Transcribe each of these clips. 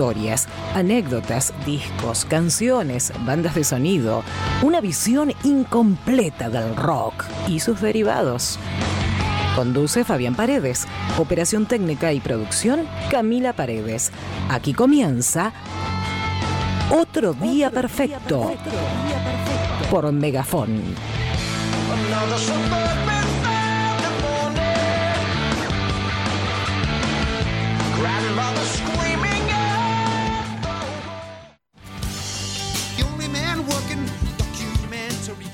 historias, anécdotas, discos, canciones, bandas de sonido, una visión incompleta del rock y sus derivados. Conduce Fabián Paredes. Operación técnica y producción Camila Paredes. Aquí comienza Otro Día Perfecto por Megafón.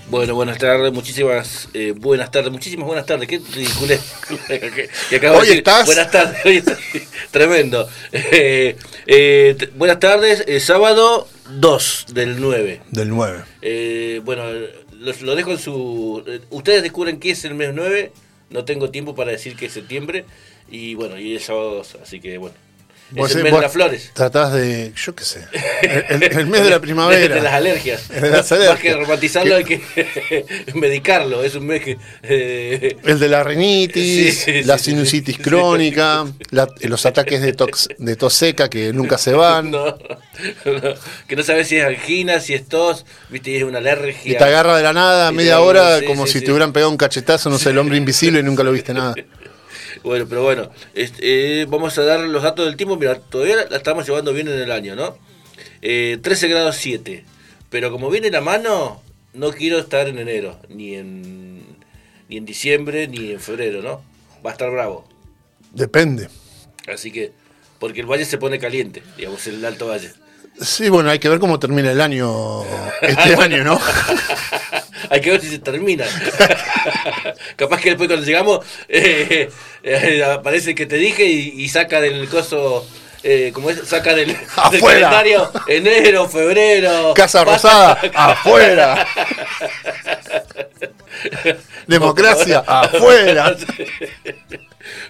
Bueno, buenas tardes, muchísimas eh, buenas tardes, muchísimas buenas tardes. Qué que acabo ¿Hoy de decir. estás? Buenas tardes, hoy estoy- tremendo. Eh, eh, buenas tardes, eh, sábado 2 del 9. Del 9. Eh, bueno, los- lo dejo en su... Ustedes descubren qué es el mes 9, no tengo tiempo para decir que es septiembre, y bueno, y es sábado 2, así que bueno. Es el mes de las flores. Tratás de, yo qué sé, el, el- el mes de la primavera. De, las alergias. De las Más alergias. que romantizarlo hay que medicarlo. Es un mes que... eh, El de la rinitis, Sí, sí, la sí, sinusitis crónica, la- los ataques de, tox- de tos seca que nunca se van. no, no, que no sabes si es angina, si es tos, viste, y es una alergia. Y te agarra de la nada media hora como si te hubieran pegado un cachetazo, no sé, el hombre invisible y nunca lo viste nada. Bueno, pero bueno, este, eh, vamos a dar los datos del tiempo. Mira, todavía la estamos llevando bien en el año, ¿no? Eh, 13 grados 7. Pero como viene la mano, no quiero estar en enero, ni en, ni en diciembre, ni en febrero, ¿no? Va a estar bravo. Depende. Así que, porque el valle se pone caliente, digamos, el Alto Valle. Sí, bueno, hay que ver cómo termina el año este año, ¿no? Hay que ver si se termina. Capaz que después cuando llegamos eh, eh, aparece el que te dije y, y saca del coso, eh, como es, saca del, del calendario enero, febrero. Casa Rosada, afuera. Democracia, afuera.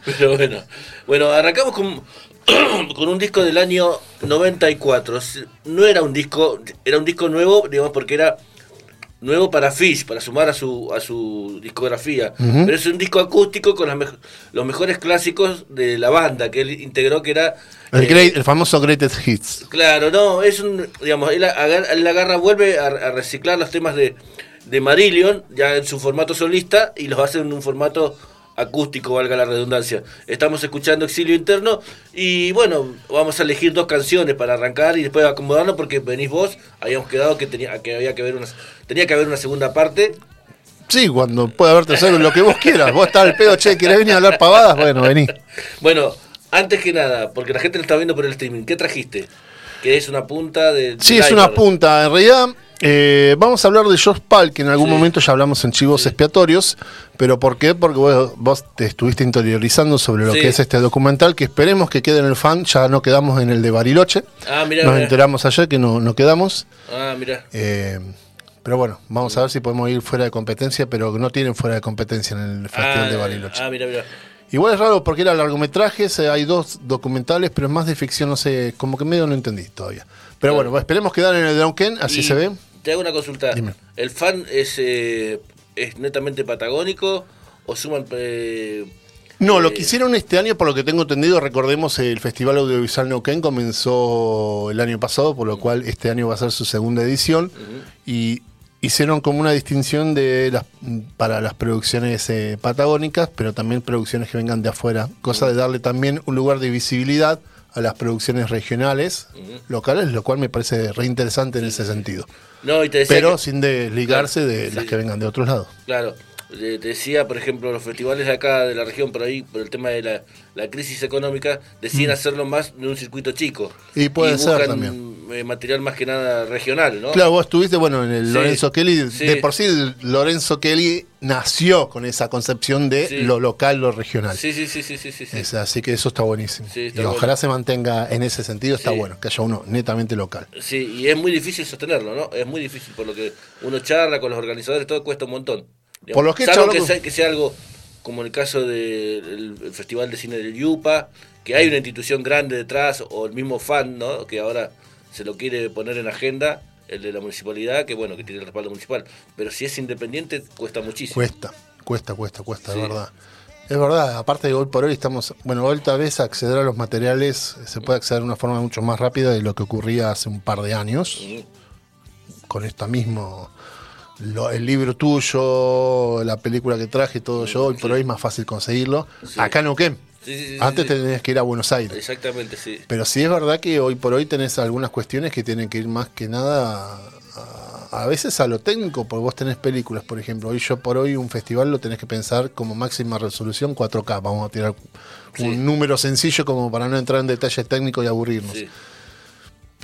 Pero bueno, bueno, arrancamos con, con un disco del año 94. No era un disco, era un disco nuevo, digamos, porque era nuevo para Fish, para sumar a su, a su discografía. Pero es un disco acústico con las los mejores clásicos de la banda que él integró, que era... El, eh, great- el famoso Greatest Hits. Claro, no, es un, digamos, él agarra, él agarra vuelve a, a reciclar los temas de, de Marillion, ya en su formato solista, y los hace en un formato acústico, valga la redundancia. Estamos escuchando Exilio Interno, y bueno, vamos a elegir dos canciones para arrancar y después acomodarnos, porque venís vos, habíamos quedado que tenía que había que ver una, tenía que haber una segunda parte. Sí, cuando puede haber tercero, lo que vos quieras. Vos estás al pedo, che, ¿querés venir a hablar pavadas? Bueno, vení. Bueno, antes que nada, porque la gente lo está viendo por el streaming, ¿qué trajiste? Que es una punta de... Sí, es una punta. En realidad, eh, vamos a hablar de Josh Pal, que en algún momento ya hablamos en Chivos Expiatorios. ¿Pero por qué? Porque vos, vos te estuviste interiorizando sobre lo Sí. que es este documental, que esperemos que quede en el fan. Ya no quedamos en el de Bariloche. Ah, mirá, Nos mirá. enteramos ayer que no, no quedamos. Ah, mira. Eh, pero bueno, vamos a ver si podemos ir fuera de competencia, pero no tienen fuera de competencia en el Festival de Bariloche. Ah, mira, mira. Igual es raro porque era largometrajes, eh, hay dos documentales, pero es más de ficción, no sé, como que medio no entendí todavía. Pero bueno, esperemos quedar en el Drunken, así Y se ve. Te hago una consulta. Dime. ¿El fan es, eh, es netamente patagónico o suman... eh, No, lo eh, que hicieron este año, por lo que tengo entendido, recordemos, el Festival Audiovisual Neuquén comenzó el año pasado, por lo cual este año va a ser su segunda edición, y hicieron como una distinción de las, para las producciones eh, patagónicas, pero también producciones que vengan de afuera, cosa de darle también un lugar de visibilidad a las producciones regionales, locales, lo cual me parece re interesante en ese sentido. No, y te decía Pero que- sin desligarse Claro, de sí. las que vengan de otros lados. Claro, te decía, por ejemplo, los festivales de acá de la región, por ahí, por el tema de la, la crisis económica, deciden hacerlo más de un circuito chico. Mm. Y puede ser buscan, también. eh, material más que nada regional, ¿no? Claro, vos estuviste, bueno, en el Sí, Lorenzo Kelly. sí. De por sí, Lorenzo Kelly nació con esa concepción de Sí. lo local, lo regional. Sí, sí, sí, sí, sí. Es- así que eso está buenísimo. Está y bueno. ojalá se mantenga en ese sentido, está bueno, que haya uno netamente local. Sí, y es muy difícil sostenerlo, ¿no? Es muy difícil, por lo que uno charla con los organizadores, todo cuesta un montón. Por lo que Salvo que sea, que sea algo como el caso del el Festival de Cine del Yupa, que hay una institución grande detrás, o el mismo fan, ¿no? Que ahora se lo quiere poner en agenda, el de la municipalidad, que bueno, que tiene el respaldo municipal. Pero si es independiente, cuesta muchísimo. Cuesta, cuesta, cuesta, cuesta, Sí. de verdad. Es verdad, aparte de hoy por hoy estamos, bueno, hoy tal vez acceder a los materiales se puede acceder de una forma mucho más rápida de lo que ocurría hace un par de años. Con esto mismo, lo- el libro tuyo, la película que traje, todo yo, hoy por hoy es más fácil conseguirlo. Sí. Acá en Neuquén. Sí, Antes tenías que ir a Buenos Aires. Exactamente, sí. Pero sí es verdad que hoy por hoy tenés algunas cuestiones que tienen que ir más que nada a, a veces a lo técnico, porque vos tenés películas, por ejemplo. Hoy yo por hoy un festival lo tenés que pensar como máxima resolución 4K. Vamos a tirar un número sencillo como para no entrar en detalles técnicos y aburrirnos.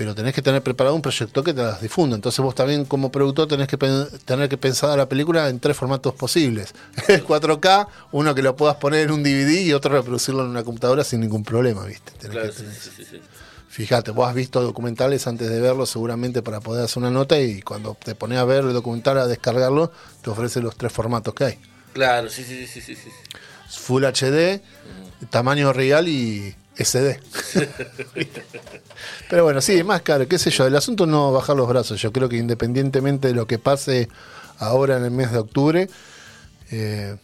Pero tenés que tener preparado un proyector que te las difunda. Entonces vos también como productor tenés que tener que pensar la película en tres formatos posibles. El 4K, uno que lo puedas poner en un DVD y otro reproducirlo en una computadora sin ningún problema, ¿viste? Tenés Claro, que sí, tener- sí, sí, sí. Fíjate, vos has visto documentales antes de verlo seguramente para poder hacer una nota y cuando te pones a ver el documental, a descargarlo, te ofrece los tres formatos que hay. Claro, sí, sí, sí, sí. sí. Full HD, tamaño real y SD. Pero bueno, sí, más caro, qué sé yo, el asunto no bajar los brazos. Yo creo que independientemente de lo que pase ahora en el mes de octubre, eh,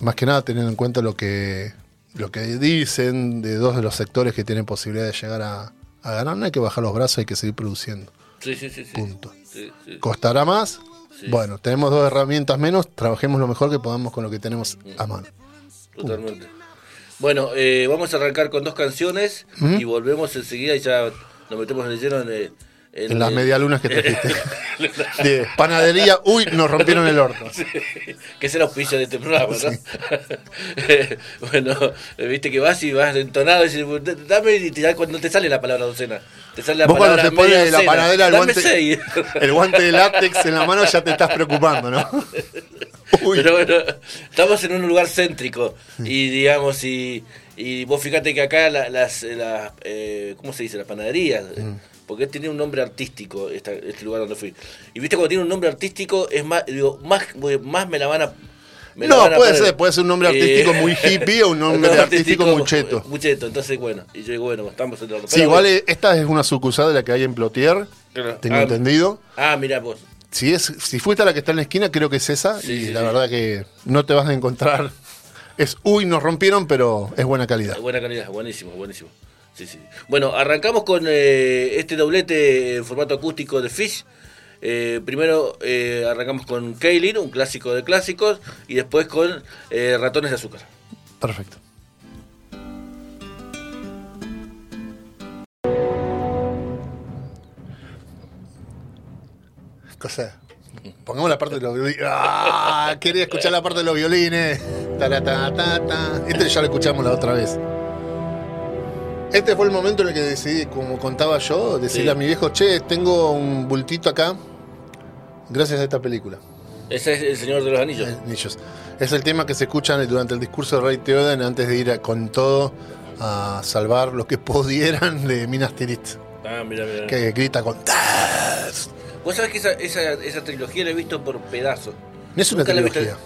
más que nada teniendo en cuenta lo que, lo que dicen de dos de los sectores que tienen posibilidad de llegar a, a ganar, no hay que bajar los brazos, hay que seguir produciendo. Sí, sí, sí. Punto. Sí, sí. ¿Costará más? Sí. Bueno, tenemos dos herramientas menos, trabajemos lo mejor que podamos con lo que tenemos a mano. Totalmente. Bueno, eh, vamos a arrancar con dos canciones y volvemos enseguida y ya nos metemos en el lleno en, En las el- medialunas que trajiste. De panadería, uy, nos rompieron el orto. que es el auspicio de este programa, ¿no? Eh, bueno, eh, viste que vas y vas entonado y dices, dame y te, cuando te sale la palabra docena. Te sale la Vos cuando palabra te pones la panadera el guante, seis. el guante de látex en la mano ya te estás preocupando, ¿no? Uy, Pero bueno, estamos en un lugar céntrico y digamos, y, y vos fíjate que acá la- las, las eh, ¿cómo se dice? Las panaderías, Mm. porque tiene un nombre artístico esta- este lugar donde fui. Y viste cuando tiene un nombre artístico, es más, digo, más, más me la van a... la no, puede poner. ser, puede ser un nombre Eh, artístico muy hippie o un nombre nombre artístico muy cheto. Muy cheto, entonces bueno, y yo digo, bueno, estamos en el Sí, igual eh, esta es una sucursal de la que hay en Plotier, Claro. tengo Ah, entendido. Ah, mira vos. Si, es, si fuiste a la que está en la esquina, creo que es esa. Sí, y sí, la sí. verdad que no te vas a encontrar. Es, uy, nos rompieron, pero es buena calidad. Buena calidad, buenísimo, buenísimo. Sí, sí. Bueno, arrancamos con eh, este doblete en formato acústico de Fish. Eh, primero eh, arrancamos con Kaylin, un clásico de clásicos, y después con eh, Ratones de Azúcar. Perfecto. Cosa. Pongamos la parte de los violines. ¡Ah! Quería escuchar la parte de los violines. Este ya lo escuchamos la otra vez. Este fue el momento en el que decidí, como contaba yo, decirle Sí. a mi viejo, che, tengo un bultito acá, gracias a esta película. Ese es El Señor de los Anillos. Eh, Anillos. Es el tema que se escucha durante el discurso de Rey Theoden antes de ir a- con todo a salvar lo que pudieran de Minas Tirith. Ah, mira, mira. Que grita con. "Tas". Vos sabés que esa, esa, esa trilogía la he visto por pedazos. No es una Nunca visto- trilogía.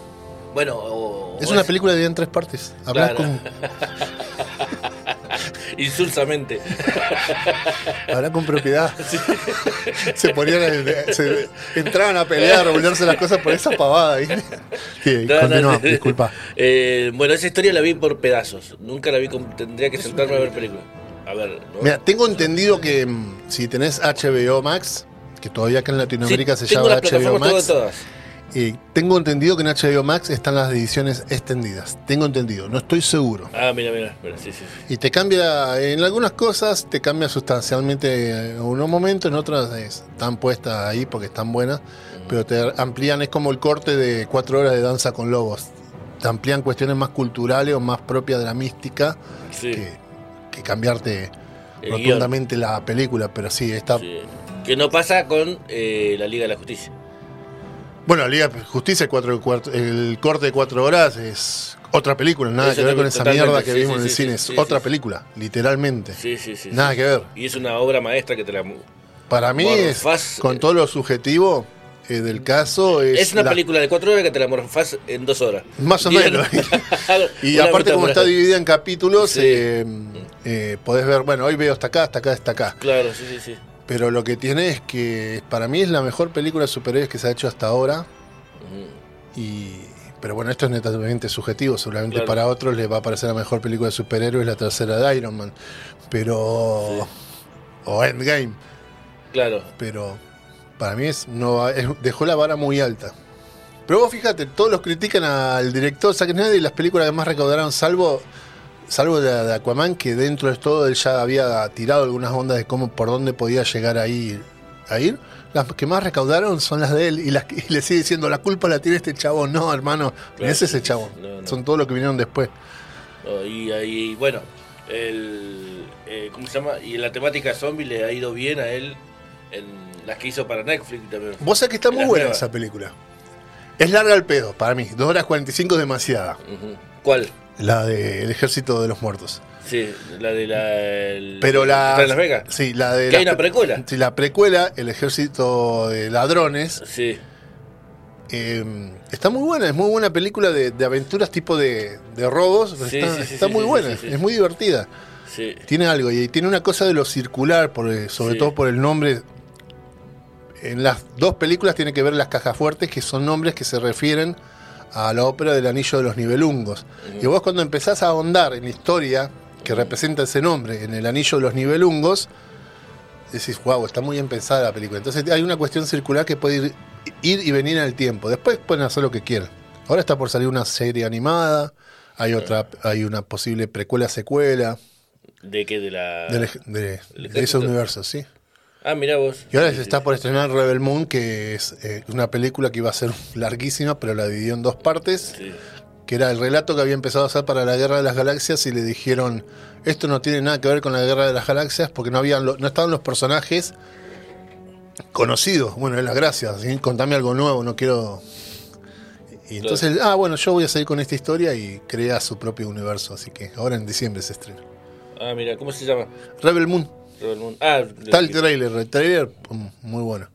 Bueno, o, Es o una película dividida en tres partes. Hablas Claro. con, Insulsamente. habla con propiedad. se ponían. a- se- entraban a pelear, a revolverse las cosas por esa pavada. ¿viste? Sí, No, continúa, disculpa. Eh, bueno, esa historia la vi por pedazos. Nunca la vi con. Tendría que sentarme a ver película. A ver, ¿no? Mira, tengo entendido que mm, si tenés HBO Max, que todavía acá en Latinoamérica Sí, se llama HBO Max. todas, tengo entendido que en HBO Max están las ediciones extendidas. Tengo entendido, no estoy seguro. Ah, mira, mira, mira, sí, sí, sí. Y te cambia, en algunas cosas te cambia sustancialmente en unos momentos, en otras es- están puestas ahí porque están buenas, pero te amplían, es como el corte de cuatro horas de danza con lobos. Te amplían cuestiones más culturales o más propias de la mística Sí, que, que cambiarte El rotundamente la película, pero sí, está... Que no pasa con eh, la Liga de la Justicia. Bueno, la Liga de Justicia, cuatro, cuatro- el corte de cuatro horas es otra película, nada que ver con esa mierda que sí, vimos sí, en el sí, cine, es otra película, literalmente. Sí, sí, sí. Nada que ver. Y es una obra maestra que te la. Para mí es, Morfás, con eh, todo lo subjetivo eh, del caso, es, Es una la- película de cuatro horas que te la morfás en dos horas. Más o menos. y aparte como está dividida en capítulos, eh, eh, podés ver, bueno, hoy veo hasta acá, hasta acá, hasta acá. Claro, sí, sí, sí. Pero lo que tiene es que para mí es la mejor película de superhéroes que se ha hecho hasta ahora. Y pero bueno, esto es netamente subjetivo. Seguramente Claro. para otros les va a parecer la mejor película de superhéroes la tercera de Iron Man. Pero. O Endgame. Claro. Pero para mí es, no, es- dejó la vara muy alta. Pero vos fíjate, todos los critican al director Zack Snyder y las películas que más recaudaron, salvo salvo la de Aquaman, que dentro de todo él ya había tirado algunas ondas de cómo por dónde podía llegar a ir. A ir. Las que más recaudaron son las de él y, las que- y le sigue diciendo la culpa la tiene este chavo. No, hermano, no Claro, es ese sí, chavo. sí, no, no. Son todos los que vinieron después. No, y ahí, bueno, el, eh, ¿cómo se llama? Y en la temática zombie le ha ido bien a él en las que hizo para Netflix también. Vos sabés que está muy buena nuevas. esa película. Es larga al pedo, para mí. 2 horas 45 es demasiada. ¿Cuál? La del Ejército de los Muertos. Sí, la de la. el- Pero la. ¿Está en Las Vegas? Sí, la de. Que la hay una pre- precuela. Sí, la precuela, El Ejército de Ladrones. Sí. eh, está muy buena, es muy buena película de, de aventuras tipo de, de robos. Sí, está sí, sí, está muy buena, es muy divertida. Sí. Tiene algo y tiene una cosa de lo circular, por, sobre todo por el nombre. En las dos películas tiene que ver las cajas fuertes, que son nombres que se refieren a la ópera del Anillo de los Nibelungos. Y vos cuando empezás a ahondar en la historia que representa ese nombre, en el Anillo de los Nibelungos, decís, wow, está muy bien pensada la película. Entonces hay una cuestión circular que puede ir, ir y venir en el tiempo. Después pueden hacer lo que quieran. Ahora está por salir una serie animada, hay otra, hay una posible precuela secuela ¿De qué? De la. de, sí. Ah, mirá vos. Y ahora se está por estrenar Rebel Moon, que es eh, una película que iba a ser larguísima, pero la dividió en dos partes, Sí. que era el relato que había empezado a hacer para la Guerra de las Galaxias y le dijeron, esto no tiene nada que ver con la Guerra de las Galaxias porque no, habían no estaban los personajes conocidos. Bueno, es la gracia, ¿sí? contame algo nuevo, no quiero... Y entonces, ah, bueno, yo voy a seguir con esta historia y crea su propio universo, así que ahora en diciembre se estrena. Ah, mira, ¿cómo se llama? Rebel Moon. Rebel Moon. Ah, Está el trailer, el trailer mm, muy bueno.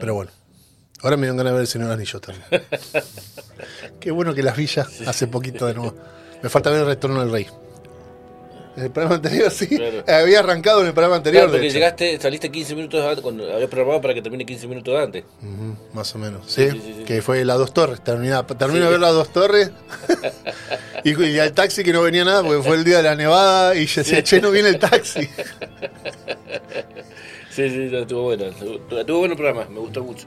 Pero bueno, ahora me dio ganas de ver el Señor Anillo también. Qué bueno que las villas hace poquito de nuevo. Me falta ver el retorno del rey. En el programa anterior sí. Claro. Había arrancado en el programa anterior. Claro, porque llegaste, saliste 15 minutos antes, cuando habías programado para que termine 15 minutos antes. Más o menos. Sí, Sí, sí, sí, que fue las dos torres. Terminé, termino de ver las dos torres. y, y al taxi que no venía nada porque fue el día de la nevada y yo decía, che, no viene el taxi. Sí, sí, estuvo bueno. Estuvo, estuvo bueno el programa, me gustó mucho.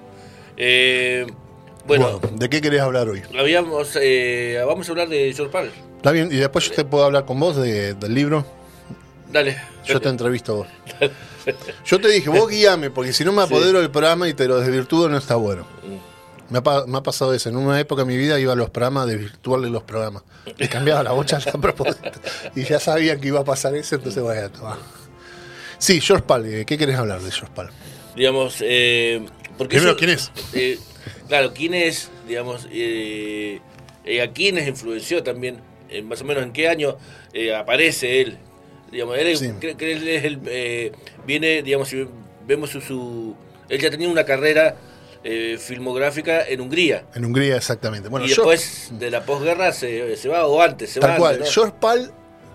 Eh, bueno, Bueno, ¿de qué querés hablar hoy? habíamos, eh, vamos a hablar de George Pal. Está bien, y después yo te puedo hablar con vos de- del libro. Dale. Yo te entrevisto a vos. Yo te dije, vos guíame, porque si no me apodero del programa y te lo desvirtúo, no está bueno. Me ha, pa- me ha pasado eso. En una época de mi vida iba a los programas a desvirtuarle los programas. Le cambiaba la bocha a propósito. Y ya sabía que iba a pasar eso, entonces vaya, toma. Sí, George Pal, eh, ¿qué querés hablar de George Pal? Digamos, eh, porque Primero, eso- ¿quién es? eh, claro, ¿quién es? Digamos, eh, eh, a quiénes influenció también, eh, más o menos en qué año eh, aparece él. Digamos, él Sí. creo que él es el, eh, viene, digamos, si vemos su, su- él ya tenía una carrera eh, filmográfica en Hungría. En Hungría, exactamente. Bueno, y George- después de la posguerra se, se va, o antes, se Tal va cual. antes, ¿no? George Pal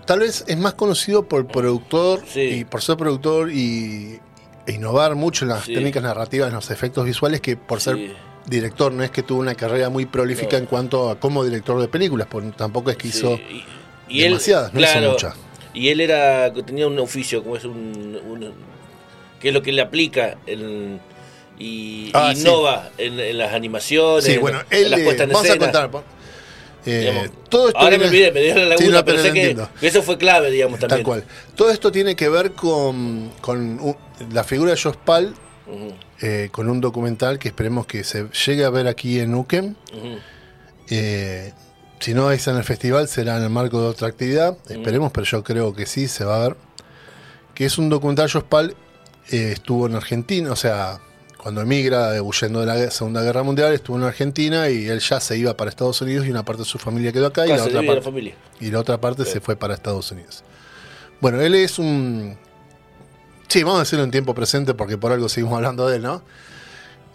tal vez es más conocido por productor Sí. y por ser productor y e innovar mucho en las Sí. técnicas narrativas, en los efectos visuales, que por ser. Director no es que tuvo una carrera muy prolífica No. en cuanto a como director de películas, porque tampoco es que Sí, hizo y, y él, demasiadas, no hizo claro, muchas. Y él era, tenía un oficio, como es un, un- que es lo que le aplica en, y Ah, innova en, en las animaciones, Sí, en, bueno, en él las eh, puestas en vamos a contar. eh, Digamos, todo esto Ahora me olvidé, me dio la laguna, Sí, no, pero pero sé lo que, eso fue clave, digamos, también. Tal cual. Todo esto tiene que ver con, con la figura de George Pal, eh, con un documental que esperemos que se llegue a ver aquí en ujú. Eh, si no es en el festival, será en el marco de otra actividad. Esperemos, pero yo creo que sí, se va a ver. Que es un documental, Josh Pal eh, estuvo en Argentina, o sea, cuando emigra, huyendo de la Segunda Guerra Mundial, estuvo en Argentina y él ya se iba para Estados Unidos y una parte de su familia quedó acá y la otra la parte familia. y la otra parte se fue para Estados Unidos. Bueno, él es un... Sí, vamos a decirlo en tiempo presente porque por algo seguimos hablando de él, ¿no?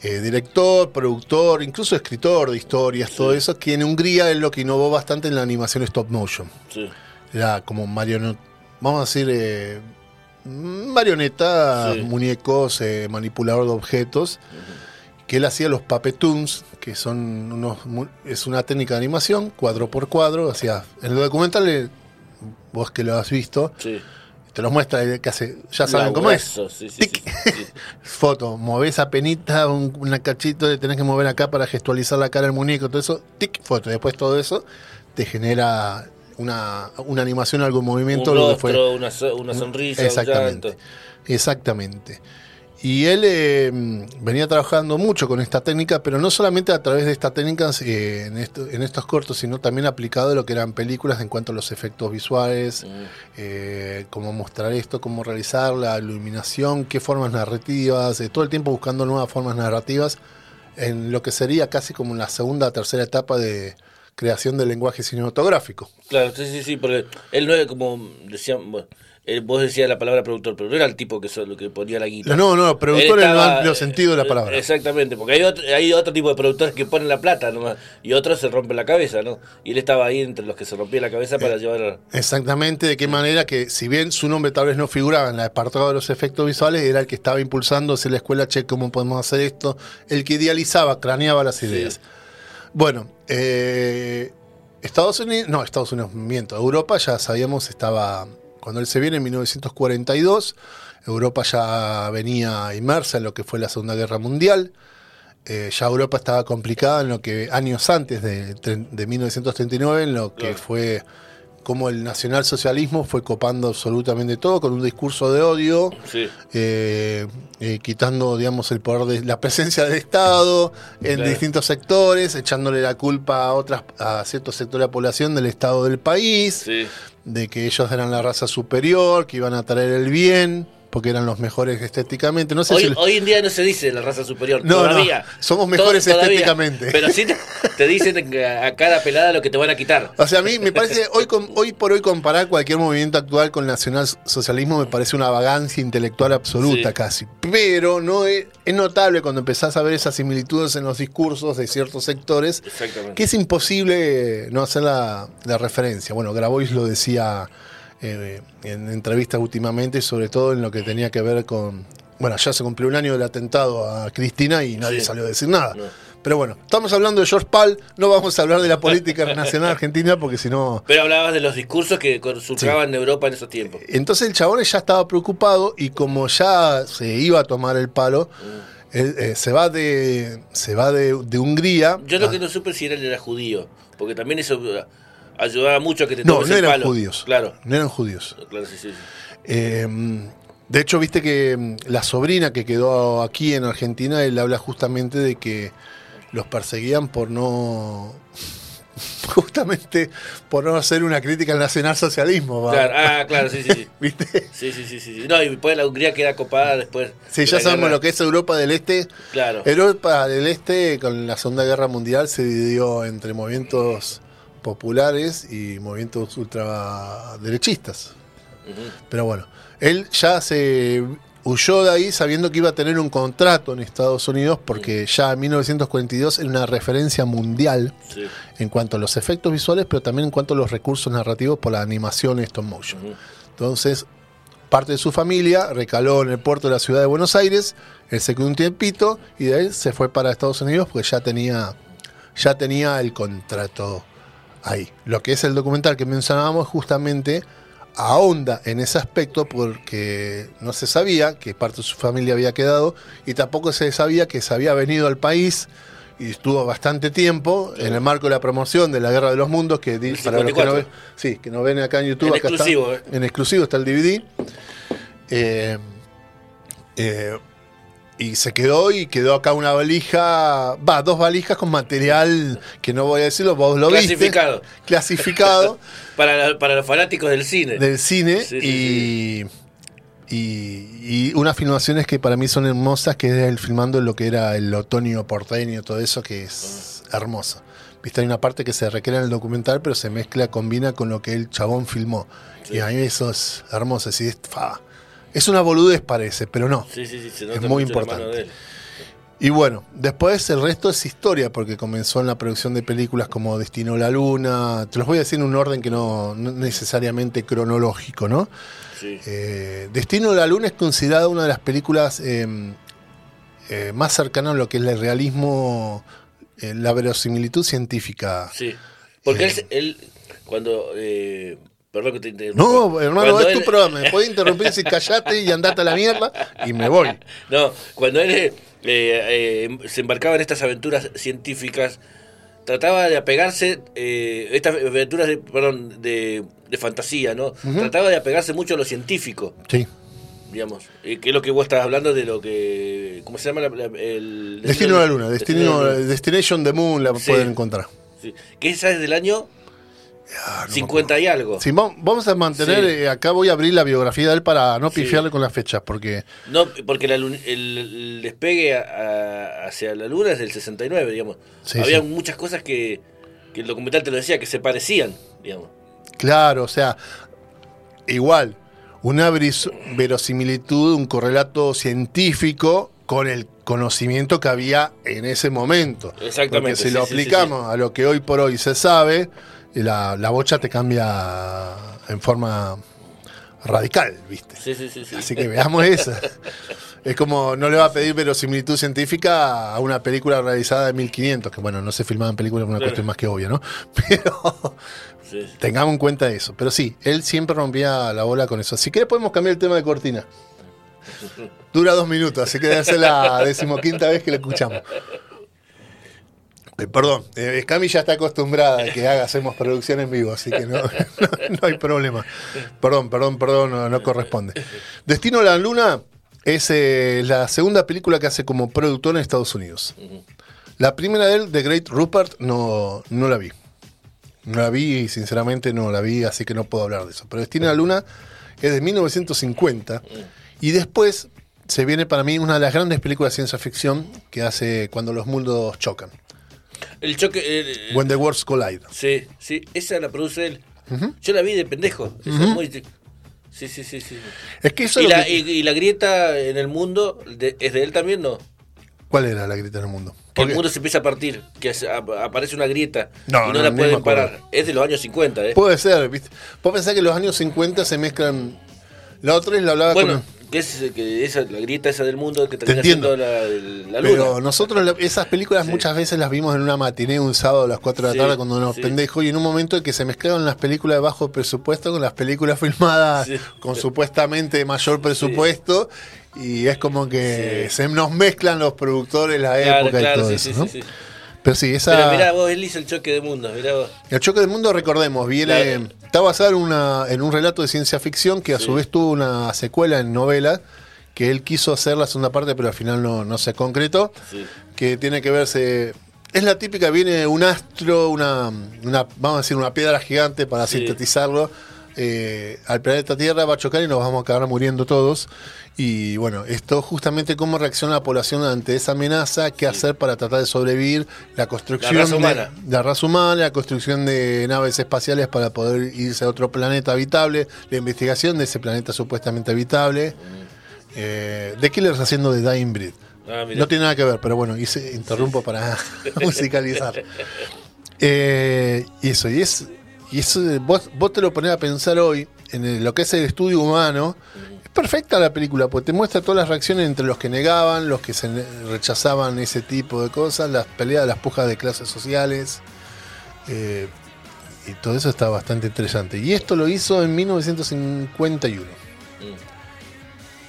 Eh, director, productor, incluso escritor de historias, todo eso, que en Hungría es lo que innovó bastante en la animación stop motion. Sí. Era como marioneta, vamos a decir, eh, marioneta, Sí. muñecos, eh, manipulador de objetos, que él hacía los papetoons, que son unos, es una técnica de animación, cuadro por cuadro, sea, en el documental, eh, vos que lo has visto, Sí. Te los muestra que hace, ya saben cómo es. Sí, sí, sí. Foto, movés a penita, un, una cachito, le tenés que mover acá para gestualizar la cara del muñeco, todo eso, tic, foto. Después todo eso te genera una, una animación, algo en movimiento. Un lo que rostro, una, so- una sonrisa, Exactamente. Exactamente. Y él eh, venía trabajando mucho con esta técnica, pero no solamente a través de estas técnicas eh, en, esto- en estos cortos, sino también aplicado a lo que eran películas en cuanto a los efectos visuales, Mm. eh, cómo mostrar esto, cómo realizar la iluminación, qué formas narrativas, eh, todo el tiempo buscando nuevas formas narrativas en lo que sería casi como la segunda o tercera etapa de creación del lenguaje cinematográfico. Claro, sí, sí, sí, porque él no era como, decía, bueno, él- vos decías la palabra productor, pero no era el tipo que, solo, que ponía la guita. No, no, productor en el amplio sentido de la eh, palabra. Exactamente, porque hay otro, hay otro tipo de productores que ponen la plata nomás, y otros se rompen la cabeza, ¿no? Y él estaba ahí entre los que se rompían la cabeza para llevar... Exactamente, de qué manera que, si bien su nombre tal vez no figuraba en el apartado de los efectos visuales, era el que estaba impulsando hacia la escuela, che, ¿cómo podemos hacer esto? El que idealizaba, craneaba las ideas. Bueno, eh, Estados Unidos, no, Estados Unidos, miento, Europa ya sabíamos, estaba, cuando él se viene en 1942, Europa ya venía inmersa en lo que fue la Segunda Guerra Mundial. Eh, ya Europa estaba complicada en lo que años antes de, tre- de 1939, en lo que Claro. fue como el nacionalsocialismo fue copando absolutamente todo con un discurso de odio, Sí, eh, eh, quitando, digamos, el poder de la presencia del Estado en Claro. distintos sectores, echándole la culpa a otras, a ciertos sectores de la población del Estado del país, sí. de que ellos eran la raza superior, que iban a traer el bien, porque eran los mejores estéticamente. No sé Hoy, si hoy en día no se dice la raza superior, No, no, todavía. somos mejores estéticamente. Pero sí te, dicen a cada pelada lo que te van a quitar. O sea, a mí me parece, hoy, hoy por hoy comparar cualquier movimiento actual con el nacionalsocialismo me parece una vagancia intelectual absoluta Sí. casi. Pero no es, es notable cuando empezás a ver esas similitudes en los discursos de ciertos sectores que es imposible no hacer la, la referencia. Bueno, Grabois lo decía eh, en entrevistas últimamente, sobre todo en lo que tenía que ver con... Bueno, ya se cumplió un año del atentado a Cristina y nadie Sí. salió a decir nada. No. Pero bueno, estamos hablando de George Pal, no vamos a hablar de la política nacional argentina porque si no... Pero hablabas de los discursos que surcaban en Europa en esos tiempos. Entonces el chabón ya estaba preocupado y como ya se iba a tomar el palo, Mm. eh, se va de se va de, de Hungría. Yo lo a- que no supe si él era judío, porque también eso eh, ayudaba mucho a que te no, no eran palo. judíos. Claro, No eran judíos. claro, sí, sí. sí. Eh, de hecho, viste que mm, la sobrina que quedó aquí en Argentina, él habla justamente de que los perseguían por no. Justamente por no hacer una crítica al nacionalsocialismo. Claro, ah, claro, sí, sí, sí. ¿Viste? Sí, sí, sí, sí. No, y después la Hungría queda copada después. Sí, de ya sabemos guerra. lo que es Europa del Este. Claro. Europa del Este, con la Segunda Guerra Mundial, se dividió entre movimientos populares y movimientos ultraderechistas. Pero bueno, él ya se huyó de ahí sabiendo que iba a tener un contrato en Estados Unidos porque ya en 1942 era una referencia mundial Sí. en cuanto a los efectos visuales, pero también en cuanto a los recursos narrativos por la animación stop motion. Entonces, parte de su familia recaló en el puerto de la ciudad de Buenos Aires, él se quedó un tiempito y de ahí se fue para Estados Unidos porque ya tenía, ya tenía el contrato ahí. Lo que es el documental que mencionábamos justamente ahonda en ese aspecto porque no se sabía que parte de su familia había quedado y tampoco se sabía que se había venido al país y estuvo bastante tiempo en el marco de la promoción de la Guerra de los Mundos que para los que no 54. ven, sí, que nos ven acá en YouTube En acá está. exclusivo, ¿eh? en exclusivo está el DVD Eh, eh, y se quedó y quedó acá una valija, va, dos valijas con material que no voy a decirlo, vos lo Clasificado. viste. Clasificado. Para, la- para los fanáticos del cine. del cine Sí, sí, y, y, y unas filmaciones que para mí son hermosas, que es el filmando lo que era el otoño porteño, todo eso que es hermoso. Viste, hay una parte que se recrea en el documental, pero se mezcla, combina con lo que el chabón filmó. Sí. Y a mí eso es hermoso. Es, es, fa. Es una boludez parece, pero no. Sí, sí, sí, se Es nota muy la mano importante. Y bueno, después el resto es historia, porque comenzó en la producción de películas como Destino a la Luna. Te los voy a decir en un orden que no, no necesariamente cronológico, ¿no? Sí. Eh, Destino a la Luna es considerada una de las películas eh, eh, más cercano a lo que es el realismo, eh, la verosimilitud científica. Sí. Porque él, él, cuando. Perdón que te interrumpa. No, hermano, Cuando es tu programa. Me puedes interrumpir si callate y andate a la mierda y me voy. No, cuando él eh, eh, se embarcaba en estas aventuras científicas, trataba de apegarse, eh, estas aventuras de, perdón, de, de fantasía, ¿no? Trataba de apegarse mucho a lo científico, Sí. digamos. Eh, que es lo que vos estás hablando de lo que. ¿Cómo se llama? la- la- el, Destino a la Luna, Destino, la Luna. Destination the Moon la Sí. pueden encontrar. Sí. Que esa es del año Ah, no me 50 y algo. Va- vamos a mantener, Sí. eh, acá voy a abrir la biografía de él para no Sí. pifiarle con las fechas, porque No, porque la el, el despegue a- a- hacia la luna es del 69, digamos. Sí, Había muchas cosas que, que el documental te lo decía, que se parecían, digamos. Claro, o sea, igual, una verosimilitud, un correlato científico con el conocimiento que había en ese momento. Exactamente, Porque si lo aplicamos a lo que hoy por hoy se sabe, la, la bocha te cambia en forma radical, ¿viste? Sí, sí, sí. sí. Así que veamos eso. Es como no le va a pedir verosimilitud científica a una película realizada en 1500, que bueno, no se filmaban películas, una Claro. cuestión más que obvia, ¿no? Pero Sí, sí. tengamos en cuenta eso. Pero sí, él siempre rompía la bola con eso. Si querés podemos cambiar el tema de cortina. Dura dos minutos, así que debe ser la decimoquinta vez que lo escuchamos. Eh, perdón, eh, Cami ya está acostumbrada a que haga, hacemos producción en vivo, así que no, hay problema. Perdón, perdón, perdón, no, no corresponde. Destino a la Luna es eh, la segunda película que hace como productor en Estados Unidos. La primera de él, The Great Rupert, no, no la vi. No la vi y sinceramente no la vi, así que no puedo hablar de eso. Pero Destino a la Luna es de 1950 y después se viene para mí una de las grandes películas de ciencia ficción que hace cuando los mundos chocan. El choque. el- When the Worlds Collide. sí, sí, esa la produce él. Yo la vi de pendejo. esa es muy- Sí, sí, sí, sí. Es que eso Y es la, que- y, y la grieta en el mundo, de- ¿es de él también, no? ¿Cuál era la grita en el mundo? Que el mundo se empieza a partir, que aparece una grieta No, y no, no, la pueden parar. Es de los años 50, ¿eh? Puede ser, ¿viste? Vos pensás que los años 50 se mezclan. La otra es la hablaba Bueno, con. Que es que esa, la grieta esa del mundo que termina entiendo. siendo la, la Pero luna. nosotros la- esas películas Sí. muchas veces las vimos en una matiné un sábado a las 4 de la Sí, tarde cuando éramos sí. pendejos y en un momento en que se mezclaron las películas de bajo presupuesto con las películas filmadas con supuestamente mayor presupuesto y es como que se nos mezclan los productores, la época claro, y todo eso. sí, ¿no? Sí, sí. Pero sí, esa... Pero mirá vos, él hizo el choque de mundos, mirá vos. El choque del mundo, recordemos, viene, Claro. está basado en, una, en un relato de ciencia ficción que a su vez tuvo una secuela en novela, que él quiso hacer la segunda parte, pero al final no, no se concretó, Sí. que tiene que verse... Es la típica, viene un astro, una, una vamos a decir, una piedra gigante para Sí. sintetizarlo, eh, al planeta Tierra va a chocar y nos vamos a acabar muriendo todos. Y bueno, esto justamente cómo reacciona la población ante esa amenaza, qué hacer para tratar de sobrevivir, la construcción La raza de- la raza humana, la construcción de naves espaciales para poder irse a otro planeta habitable, la investigación de ese planeta supuestamente habitable. Eh, The Killers haciendo de Dying Breed. Ah. No tiene nada que ver, pero bueno, hice, interrumpo para musicalizar. Eh, y eso, y es, y eso vos, vos te lo ponés a pensar hoy en el- lo que es el estudio humano. Es perfecta la película, porque te muestra todas las reacciones entre los que negaban, los que se rechazaban ese tipo de cosas, las peleas, las pujas de clases sociales. eh, y todo eso está bastante interesante. Y esto lo hizo en 1951.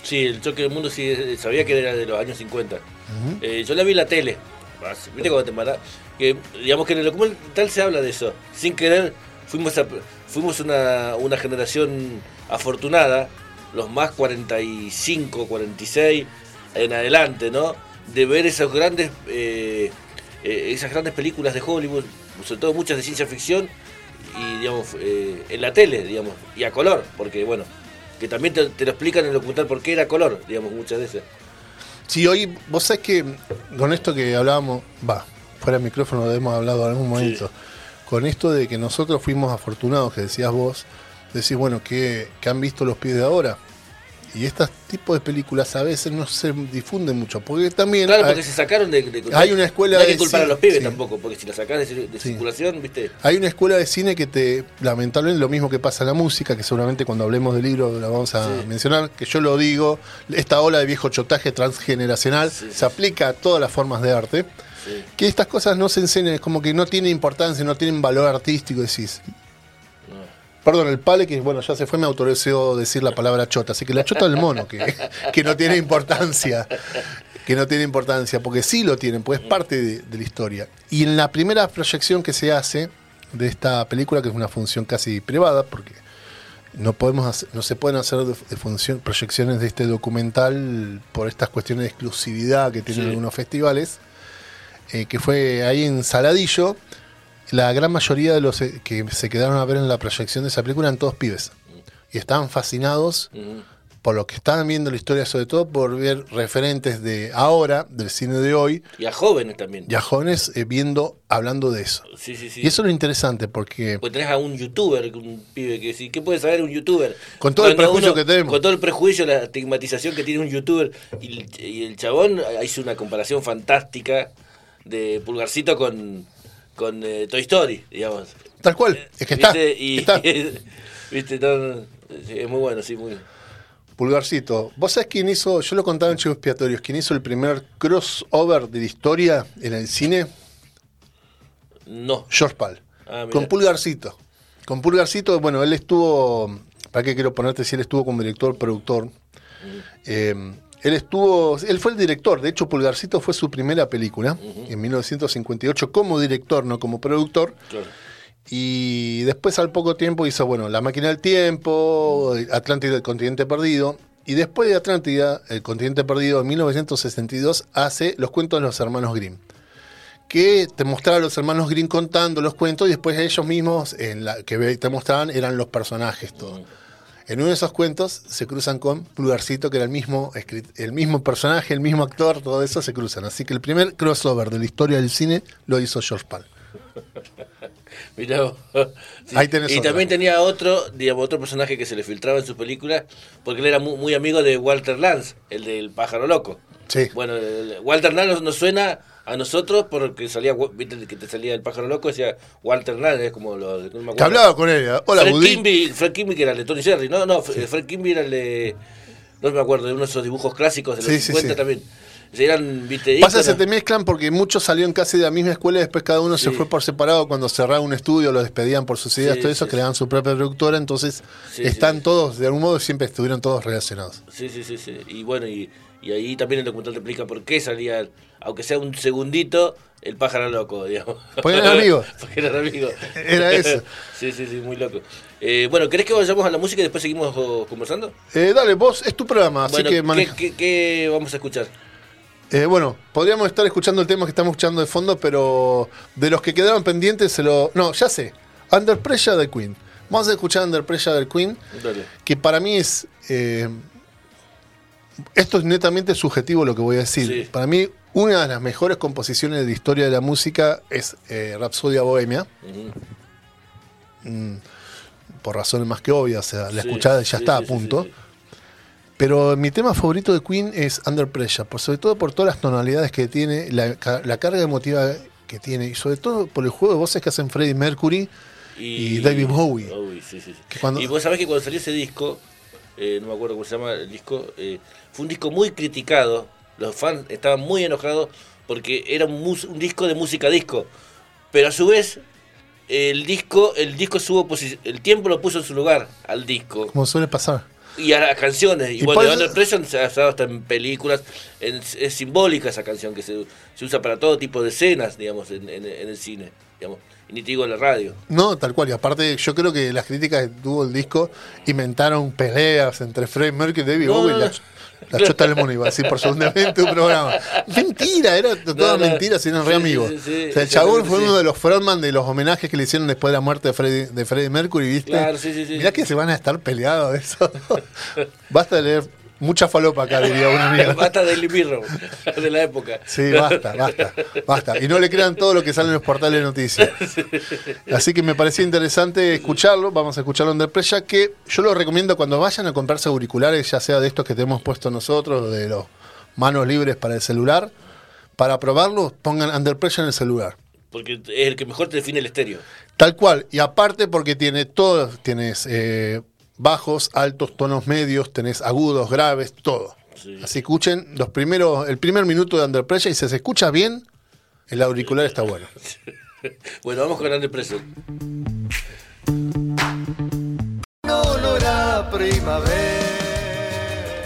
Sí, el choque del mundo sí, eh, sabía que era de los años 50. Eh, yo la vi en la tele. ¿Viste cuando te mara- Que, digamos que en el documental se habla de eso. Sin querer, fuimos, a- fuimos una, una generación afortunada, los más 45, 46 en adelante, ¿no? De ver esos grandes, eh, eh, esas grandes películas de Hollywood, sobre todo muchas de ciencia ficción, y digamos, eh, en la tele, digamos, y a color, porque bueno, que también te, te lo explican en el documental por qué era color, digamos, muchas veces. Sí, hoy, vos sabés que con esto que hablábamos, va, fuera de micrófono lo hemos hablado en algún momento, con esto de que nosotros fuimos afortunados, que decías vos, decís, bueno, que, han visto los pies de ahora. Y estos tipos de películas a veces no se difunden mucho. Porque también. Claro, hay, porque se sacaron de. de- hay una escuela No hay de que culpar a cine- los pibes sí. tampoco, porque si la sacás de, de Sí. circulación, ¿viste? hay una escuela de cine que te. Lamentablemente, lo mismo que pasa en la música, que seguramente cuando hablemos del libro la vamos a Sí. mencionar, que yo lo digo, esta ola de viejo chotaje transgeneracional se aplica a todas las formas de arte. Sí. Que estas cosas no se enseñan, es como que no tienen importancia, no tienen valor artístico, decís. Perdón, el pale que bueno, ya se fue, me autorizó decir la palabra chota, así que la chota del mono, que, que no tiene importancia. Que no tiene importancia, porque sí lo tienen, pues es parte de, de la historia. Y en la primera proyección que se hace de esta película, que es una función casi privada, porque no podemos hacer- no se pueden hacer de, de función, proyecciones de este documental por estas cuestiones de exclusividad que tienen Sí. algunos festivales, eh, que fue ahí en Saladillo, la gran mayoría de los eh, que se quedaron a ver en la proyección de esa película eran todos pibes. Y estaban fascinados Ujú. por lo que estaban viendo la historia, sobre todo por ver referentes de ahora, del cine de hoy, Y a jóvenes también. y a jóvenes eh, viendo, hablando de eso. Sí, sí, sí. Y eso es lo interesante, porque Pues tenés a un youtuber, un pibe que sí, ¿qué puede saber un youtuber? Con todo el prejuicio que tenemos. Con todo el prejuicio, la estigmatización que tiene un youtuber. Y el, y el chabón hizo una comparación fantástica de Pulgarcito con, con eh, Toy Story, digamos. tal cual, es que está, ¿Viste? Y, está. ¿viste? No, es muy bueno, sí, muy Pulgarcito, ¿vos sabés quién hizo, yo lo contaba en Chivos Expiatorios, quién hizo el primer crossover de la historia en el cine? No. George Pal. Ah, con Pulgarcito. Con Pulgarcito, bueno, él estuvo, ¿para qué quiero ponerte si él estuvo como director, productor? Eh, él estuvo, él fue el director, de hecho Pulgarcito fue su primera película, en 1958, como director, no como productor. Claro. Y después al poco tiempo hizo, bueno, La Máquina del Tiempo, Atlántida el Continente Perdido. Y después de Atlántida, el Continente Perdido, en 1962, hace Los Cuentos de los Hermanos Grimm. Que te mostraba a los hermanos Grimm contando los cuentos y después ellos mismos, en la, que te mostraban, eran los personajes, todo. En uno de esos cuentos se cruzan con Pulgarcito, que era el mismo, el mismo personaje, el mismo actor, todo eso se cruzan. Así que el primer crossover de la historia del cine lo hizo George Pal. Mirá. Sí. Ahí tenés y otra. también tenía otro, digamos, otro personaje que se le filtraba en sus películas, porque él era muy, muy amigo de Walter Lance, el del pájaro loco. Sí. Bueno, Walter Lance nos suena a nosotros porque salía, viste que te salía el pájaro loco, decía Walter es como lo no me acuerdo. Que hablaba con él. ¿eh? Hola, Fred Budín. Kimby, Fred Kimby que era el de Tony Jerry, no, no, Fred Kimby era el de, no me acuerdo, de uno de esos dibujos clásicos de los Sí, sí, 50 sí. también. Eran, viste, Pasa, se te mezclan porque muchos salieron casi de la misma escuela y después cada uno se fue por separado cuando cerraba un estudio, lo despedían por sus ideas, Sí, todo eso, sí, creaban su propia productora, entonces están todos, de algún modo siempre estuvieron todos relacionados. Sí, sí, sí, sí. Y bueno, y, y ahí también el documental te explica por qué salía, aunque sea un segundito, el pájaro loco, digamos. Porque eran amigos. Porque eran amigos. Era eso. sí, sí, sí, muy loco. Eh, bueno, ¿querés que vayamos a la música y después seguimos oh, conversando? Eh, dale, vos, es tu programa, así que ¿qué, maneja. qué, qué vamos a escuchar? Eh, bueno, podríamos estar escuchando el tema que estamos escuchando de fondo, pero de los que quedaron pendientes se lo... No, ya sé. Under Pressure de Queen. Vamos a escuchar Under Pressure del Queen, Dale. que para mí es... eh, esto es netamente subjetivo lo que voy a decir. Sí. Para mí, una de las mejores composiciones de la historia de la música es eh, Rapsodia Bohemia, Ujú. por razones más que obvias, o sea, la Sí, escuchada ya sí, está sí, a punto. Pero mi tema favorito de Queen es Under Pressure, por, sobre todo por todas las tonalidades que tiene, la, la carga emotiva que tiene, y sobre todo por el juego de voces que hacen Freddie Mercury. Y David Bowie. cuando- Y vos sabés que cuando salió ese disco, eh, no me acuerdo cómo se llama el disco, eh, fue un disco muy criticado. Los fans estaban muy enojados porque era un, un disco de música disco. Pero a su vez, el disco, el disco subo el tiempo lo puso en su lugar al disco. Como suele pasar. Y a las canciones. Y, Y bueno, Under Pressure se ha usado hasta en películas. en- es simbólica esa canción que se, se usa para todo tipo de escenas, digamos, en, en- en el cine. Digamos. Y ni te digo en la radio. No, tal cual. Y aparte, yo creo que las críticas que tuvo el disco inventaron peleas entre Freddie Mercury y David No, Bowie. no. La chota del mono iba a decir por segundamente un programa. Mentira, era toda No, no. mentira, si eran re amigos. sí, sí, sí, o sea, el chabón fue uno de los frontman de los homenajes que le hicieron después de la muerte de Freddie, de Freddie Mercury, ¿viste? Claro, sí, sí, sí. Mirá que se van a estar peleados de eso. Basta de leer Mucha falopa acá, diría una amiga. Basta del Limirro, de la época. Sí, basta, basta, basta. Y no le crean todo lo que sale en los portales de noticias. Así que me parecía interesante escucharlo. Vamos a escucharlo en ya que yo lo recomiendo cuando vayan a comprarse auriculares, ya sea de estos que te hemos puesto nosotros, de los manos libres para el celular. Para probarlo, pongan Under Pressure en el celular. Porque es el que mejor te define el estéreo. Tal cual. Y aparte porque tiene todo, tienes eh, bajos, altos, tonos medios, tenés agudos, graves, todo. Así escuchen los primeros, el primer minuto de Under Pressure y si se escucha bien, el auricular está bueno. bueno, vamos con Under Pressure.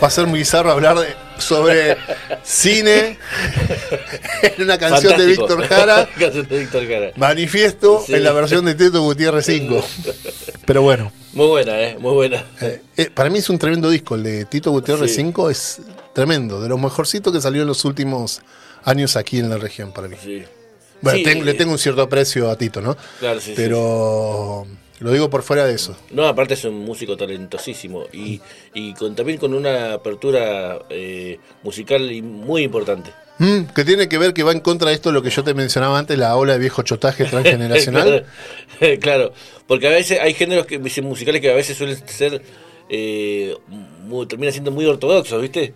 Va a ser muy bizarro hablar de, sobre cine en una canción de Víctor Jara. Manifiesto en la versión de Teto Gutiérrez 5. Pero bueno. Muy buena, ¿eh? Muy buena. Eh, eh, para mí es un tremendo disco. El de Tito Gutiérrez 5 es tremendo. De los mejorcitos que salió en los últimos años aquí en la región, para mí. Bueno, le tengo un cierto aprecio a Tito, ¿no? Claro, sí. Pero. Lo digo por fuera de eso. No, aparte es un músico talentosísimo y, y con, también con una apertura eh, musical muy importante. Mm, que tiene que ver que va en contra de esto lo que yo te mencionaba antes, la ola de viejo chotaje transgeneracional. claro, porque a veces hay géneros que, musicales que a veces suelen ser, eh, terminan siendo muy ortodoxos, ¿viste?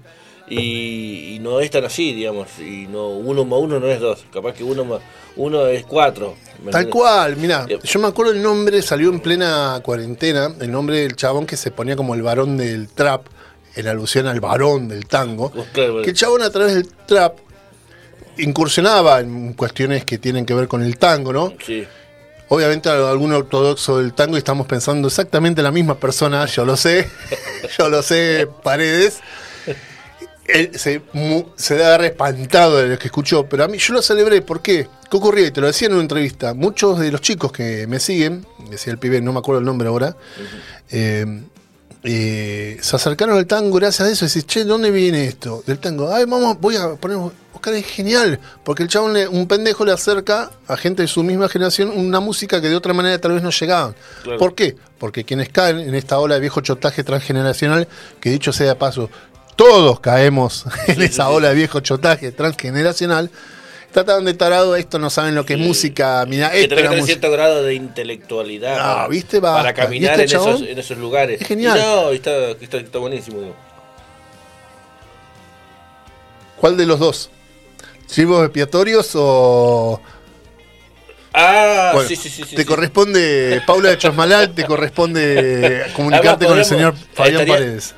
Y, no es tan así, digamos. Y no uno más uno no es dos. Capaz que uno más uno es cuatro. Tal cual, mira, yo me acuerdo el nombre, salió en plena cuarentena, el nombre del chabón que se ponía como el varón del trap, en alusión al varón del tango. Que el chabón a través del trap incursionaba en cuestiones que tienen que ver con el tango, ¿no? Sí. Obviamente algún ortodoxo del tango y estamos pensando exactamente la misma persona, yo lo sé, yo lo sé, Paredes él se, se debe haber espantado de lo que escuchó, pero a mí yo lo celebré. ¿Por qué? ¿Qué ocurrió? Y te lo decía en una entrevista. Muchos de los chicos que me siguen, decía el pibe, no me acuerdo el nombre ahora, eh, eh, se acercaron al tango gracias a eso. Y decís, che, ¿dónde viene esto? Del tango. Ay, vamos, voy a poner. Oscar es genial, porque el chabón, un pendejo le acerca a gente de su misma generación una música que de otra manera tal vez no llegaban. ¿Por qué? Porque quienes caen en esta ola de viejo chotaje transgeneracional, que dicho sea de paso, todos caemos en esa ola de viejo chotaje transgeneracional. Tratan de tarado esto, no saben lo que es música. Mira, que tener cierto grado de intelectualidad ah, ¿viste? para caminar en, esos, lugares. Es genial. no, está, está, buenísimo. ¿Cuál de los dos? ¿Chivos expiatorios o.? Ah, sí, sí, sí. Te corresponde, Paula de Chosmalal, te corresponde comunicarte con el señor Fabián Paredes.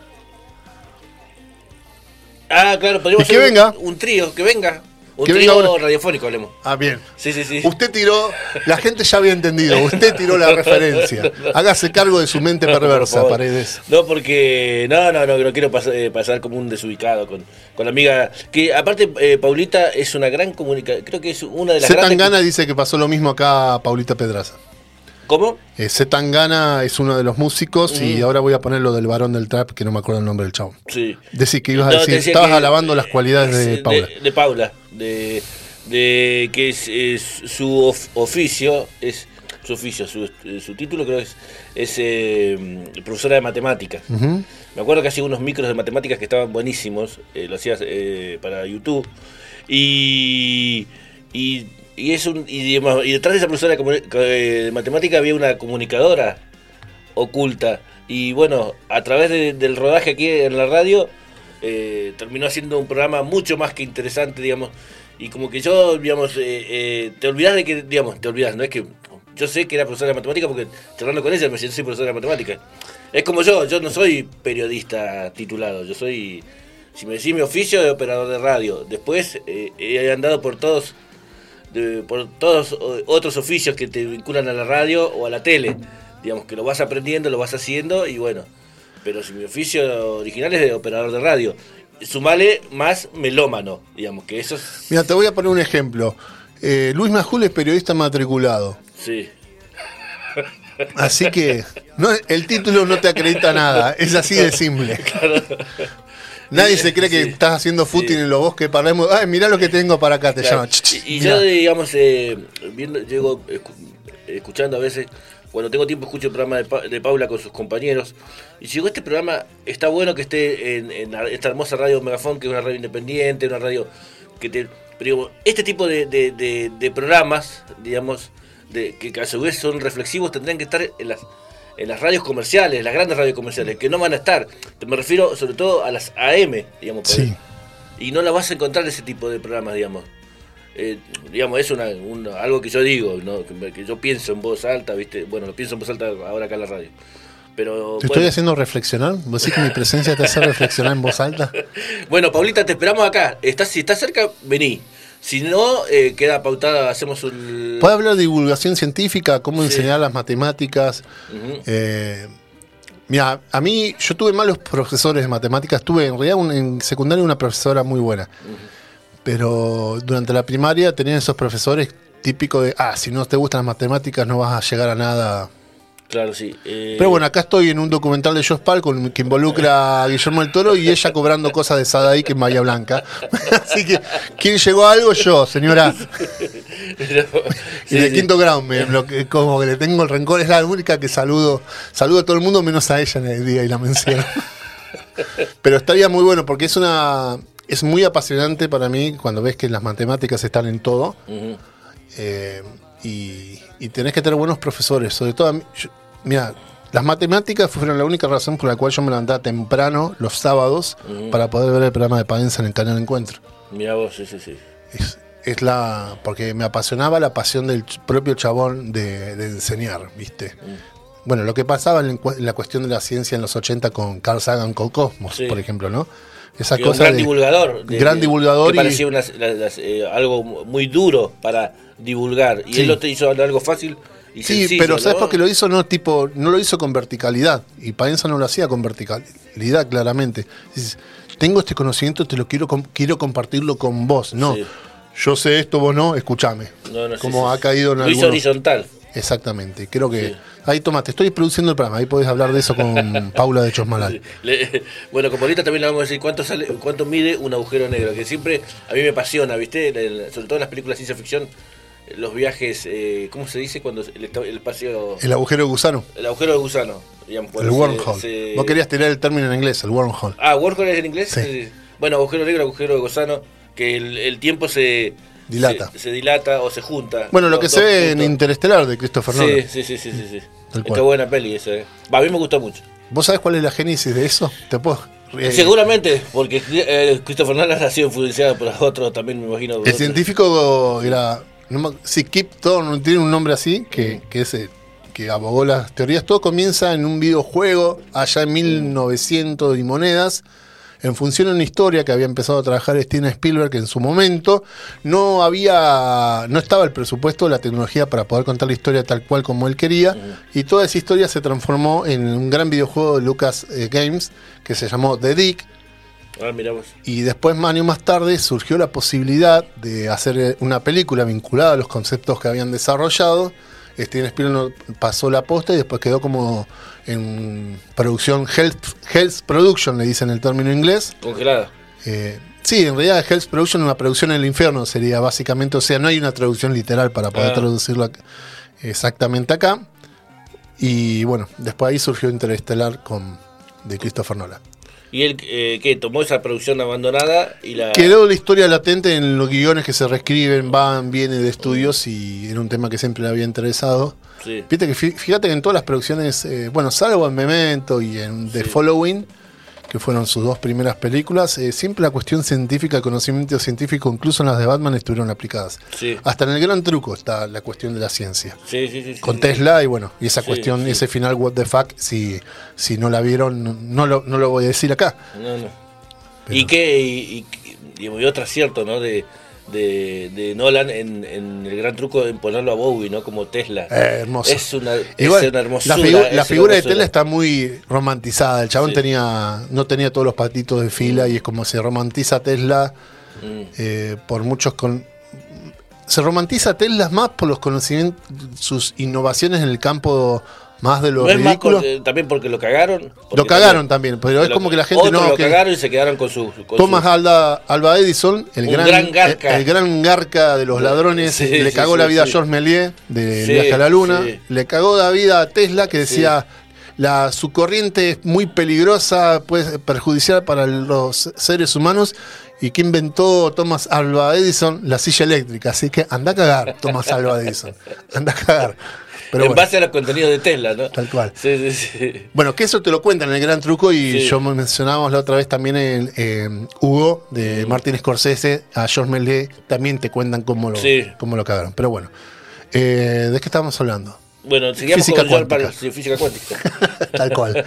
Ah, claro, podríamos que venga. un trío, que venga. Un trío radiofónico, hablemos. Ah, bien. Sí, sí, sí. Usted tiró, la gente ya había entendido, usted tiró la referencia. Hágase cargo de su mente perversa, Paredes. No, porque, no, no, no, no quiero eh, pasar, como un desubicado con, con la amiga. Que aparte, eh, Paulita es una gran comunicadora, creo que es una de las grandes. Gana dice que pasó lo mismo acá a Paulita Pedraza. ¿Cómo? Eh, Zetangana es uno de los músicos y ahora voy a poner lo del varón del trap, que no me acuerdo el nombre del chavo. Sí. Decir que ibas a decir, estabas alabando las cualidades de Paula. De, Paula, de, de que es, su oficio, es su oficio, su, su título creo que es, es eh, profesora de matemáticas. Me acuerdo que hacía unos micros de matemáticas que estaban buenísimos, eh, lo hacías eh, para YouTube. Y, y y, es un, y, y detrás de esa profesora de matemática había una comunicadora oculta. Y bueno, a través del rodaje aquí en la radio, eh, terminó haciendo un programa mucho más que interesante, digamos. Y como que yo, digamos, eh, eh, te olvidas de que, digamos, te olvidas, no es que yo sé que era profesora de matemática porque charlando con ella me siento soy profesora de matemática. Es como yo, yo no soy periodista titulado, yo soy, si me decís mi oficio, de operador de radio. Después he andado por todos por todos otros oficios que te vinculan a la radio o a la tele. Digamos que lo vas aprendiendo, lo vas haciendo y bueno. Pero si mi oficio original es de operador de radio. Sumale más melómano, digamos que eso Mira, te voy a poner un ejemplo. Eh, Luis Majul es periodista matriculado. Sí. Así que no, el título no te acredita nada, es así de simple. Nadie se cree que estás haciendo footing en los bosques paremos. Ay, mirá lo que tengo para acá, te llaman. Y, yo, digamos, eh, viendo, llego escuchando a veces cuando tengo tiempo escucho el programa de, Pa- de Paula con sus compañeros. Y digo, este programa está bueno que esté en, en esta hermosa radio Megafón, que es una radio independiente, una radio que te... Pero digo, este tipo de, de- de- programas, digamos, que a su vez son reflexivos, tendrían que estar en las, en las radios comerciales, las grandes radios comerciales, que no van a estar. Me refiero sobre todo a las AM, digamos. por Sí. ahí. Y no la vas a encontrar ese tipo de programas, digamos. Eh, digamos, es una, una- algo que yo digo, ¿no? que, yo pienso en voz alta, ¿viste? Bueno, lo pienso en voz alta ahora acá en la radio. Pero, ¿Te estoy haciendo reflexionar? ¿Vos decís que mi presencia te hace reflexionar en voz alta? bueno, Paulita, te esperamos acá. Estás, si estás cerca, vení. Si no, eh, queda pautada, hacemos un... ¿Puede hablar de divulgación científica? ¿Cómo Sí. enseñar las matemáticas? Eh, mira, a mí, yo tuve malos profesores de matemáticas. Tuve en realidad un- en secundaria una profesora muy buena. Pero durante la primaria tenían esos profesores típicos de, ah, si no te gustan las matemáticas no vas a llegar a nada. Claro, sí. eh, Pero bueno, acá estoy en un documental de Josh Pal con, que involucra a Guillermo del Toro y ella cobrando cosas de Sadaik en Bahía Blanca. Así que, ¿quién llegó a algo? Yo, señora. pero- Y de sí. quinto grado, me, lo que, como que le tengo el rencor, es la única que saludo, saludo a todo el mundo menos a ella en el día y la menciono. Pero estaría muy bueno porque es una es muy apasionante para mí cuando ves que las matemáticas están en todo eh, y, y tenés que tener buenos profesores. Sobre todo, a mí- yo- mira, las matemáticas fueron la única razón por la cual yo me levantaba temprano los sábados Ujú. para poder ver el programa de Paenza en el canal Encuentro. Mira vos, sí, sí, sí. Es, es la. porque me apasionaba la pasión del propio chabón de, de enseñar, ¿viste? Bueno, lo que pasaba en, en la cuestión de la ciencia en los 80 con Carl Sagan con Cosmos, Sí. por ejemplo, ¿no? Esa un cosa gran de- divulgador. de- gran divulgador Que y- parecía unas- las- las, eh, algo muy duro para divulgar. Y Sí. él lo te hizo algo fácil y Sí, sencillo, pero ¿sabes ¿no? por qué lo hizo? No, tipo, no lo hizo con verticalidad. Y Paenza no lo hacía con verticalidad, claramente. Dices, tengo este conocimiento, te lo quiero, quiero compartirlo con vos. No, Sí. yo sé esto, vos no, escúchame. No, no, Como sí, ha caído en Lo hizo horizontal. Exactamente, creo que... Sí. Ahí, toma, te estoy produciendo el programa, ahí podés hablar de eso con Paula de Chosmalal. Le- bueno, como ahorita también le vamos a decir cuánto sale, cuánto mide un agujero negro, que siempre a mí me apasiona, ¿viste? Sobre todo en las películas de ciencia ficción, los viajes, eh, ¿cómo se dice cuando el, el espacio, El agujero de gusano, el agujero de gusano? digamos, el wormhole. se- Vos querías tirar el término en inglés, el wormhole. Ah, wormhole es en inglés. Sí. Sí. Bueno, agujero negro, agujero de gusano, que el, el tiempo se Dilata. se, se dilata o se junta. Bueno, lo que se ve en. Interestelar de Christopher Sí, Nolan. sí, sí, sí, sí, sí. Qué buena peli esa. eh. A mí me gustó mucho. ¿Vos sabés cuál es la génesis de eso? ¿Te puedo...? eh, Seguramente, porque eh, Christopher Nolan ha sido influenciado por otros también, me imagino. El otros. científico era. No sí, Kip Thorne tiene un nombre así, que, que es el que abogó las teorías. Todo comienza en un videojuego allá en 1900 y monedas, en función de una historia que había empezado a trabajar Steven Spielberg en su momento. No había. No estaba el presupuesto, la tecnología para poder contar la historia tal cual como él quería. Y toda esa historia se transformó en un gran videojuego de Lucas eh, Games que se llamó The Dick. Ah, mira vos. Y después, años más tarde, surgió la posibilidad de hacer eh, una película vinculada a los conceptos que habían desarrollado. Steven Spielberg pasó la posta y después quedó como en producción, Health, Health Production, le dicen el término inglés. Congelada. Eh, sí, en realidad Health Production, una producción en el infierno sería básicamente, o sea, no hay una traducción literal para poder Ah. traducirlo ac- exactamente acá. Y bueno, después ahí surgió Interestelar con, de Christopher Nolan. Y él, eh, ¿qué? Tomó esa producción abandonada y la. Quedó la historia latente en los guiones que se reescriben, van, vienen de estudios y era un tema que siempre le había interesado. Sí. Fíjate que, fí- fíjate que en todas las producciones, eh, bueno, salvo en Memento y en The Sí. Following, que fueron sus dos primeras películas, eh, siempre la cuestión científica, el conocimiento científico, incluso en las de Batman, estuvieron aplicadas. Sí. Hasta en el gran truco está la cuestión de la ciencia. Sí, sí, sí. Con. Tesla y bueno, y esa cuestión, ese final, what the fuck, si, si no la vieron, no, lo, no lo voy a decir acá. No, no. Pero- Y y, y, y otro acierto, ¿no? De, de, de Nolan en, en el gran truco de ponerlo a Bowie, ¿no? Como Tesla. Eh, hermoso. Es una, Igual, es una hermosura. la, figu- figura de. Tela está muy romantizada. El chabón Sí. tenía no tenía todos los patitos de fila y es como se romantiza Tesla Mm. eh, por muchos con se romantiza Tesla más por los conocimientos, sus innovaciones en el campo más de lo No es más ridículo. porque- también porque lo cagaron. Lo cagaron también, pero es como que la gente no. lo que- cagaron y se quedaron con su. con Thomas su- Alba, Alba Edison, el gran, gran garca. El, el gran garca de los ladrones, Sí, le cagó sí, la vida sí. a George Méliès de Viaje a la Luna, le cagó la vida a Tesla que decía la su corriente es muy peligrosa, puede perjudicial para los seres humanos y que inventó Thomas Alba Edison la silla eléctrica, así que anda a cagar Thomas Alba Edison, anda a cagar. Pero en bueno. base a los contenidos de Tesla, ¿no? Tal cual. Sí, sí, sí. Bueno, que eso te lo cuentan en el gran truco y yo mencionábamos la otra vez también en eh, Hugo de Martin Scorsese, a George Méliès también te cuentan cómo lo, cómo lo cagaron. Pero bueno, eh, ¿de qué estábamos hablando? Bueno, seguimos Física con George cuántica. Par- sí, física cuántica. Tal cual.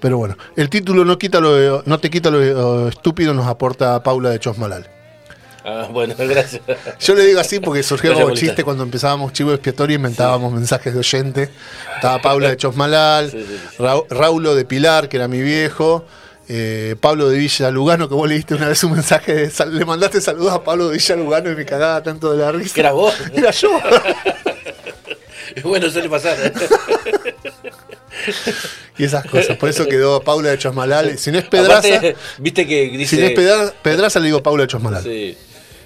Pero bueno, el título no, quita lo, no te quita lo estúpido, nos aporta Paula de Chosmalal. Ah, bueno, gracias. Yo le digo así porque surgió Gracias, como chiste cuando empezábamos Chivo Expiatorio y inventábamos mensajes de oyente. Estaba Paula de Chosmalal, Sí, sí, sí. Ra- Raulo de Pilar, que era mi viejo, eh, Pablo de Villa Lugano, que vos le diste una vez un mensaje, de sal- le mandaste saludos a Pablo de Villa Lugano y me cagaba tanto de la risa. ¿Que eras vos? Era yo. Bueno, suele pasar. ¿eh? y esas cosas. Por eso quedó Paula de Chosmalal. Si no es Pedraza, Aparte, viste que dice. si no es Pedra- Pedraza, le digo Paula de Chosmalal. Sí.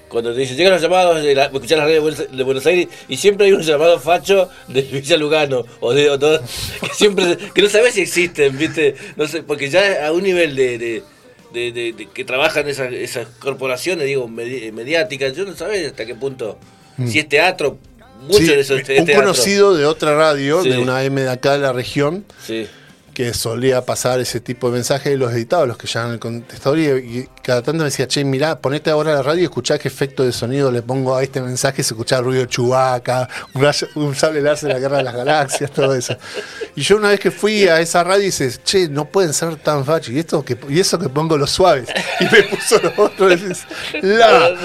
Cuando te dicen, llegan los llamados de la, escuchar la radio de Buenos, de Buenos Aires y siempre hay un llamado facho de Villa Lugano o de o todo, que siempre que no sabes si existen, ¿viste? No sé, porque ya a un nivel de, de, de- de- de que trabajan esas, esas corporaciones, digo, medi- mediáticas, yo no sabes hasta qué punto. Si es teatro, mucho Mm. Sí, de eso es un teatro. conocido de otra radio, Sí. de una M de acá de la región, Sí. Que solía pasar ese tipo de mensajes los editaba, los que llegaban al contestador, y, cada tanto me decía, che, mirá, ponete ahora la radio y escuchá qué efecto de sonido le pongo a este mensaje, se escuchaba ruido chubaca, un, un de la guerra de las galaxias, todo eso. Y yo una vez que fui a esa radio y dice, che, no pueden ser tan fachos, y esto que y eso que pongo los suaves. Y me puso los otros, dices, la.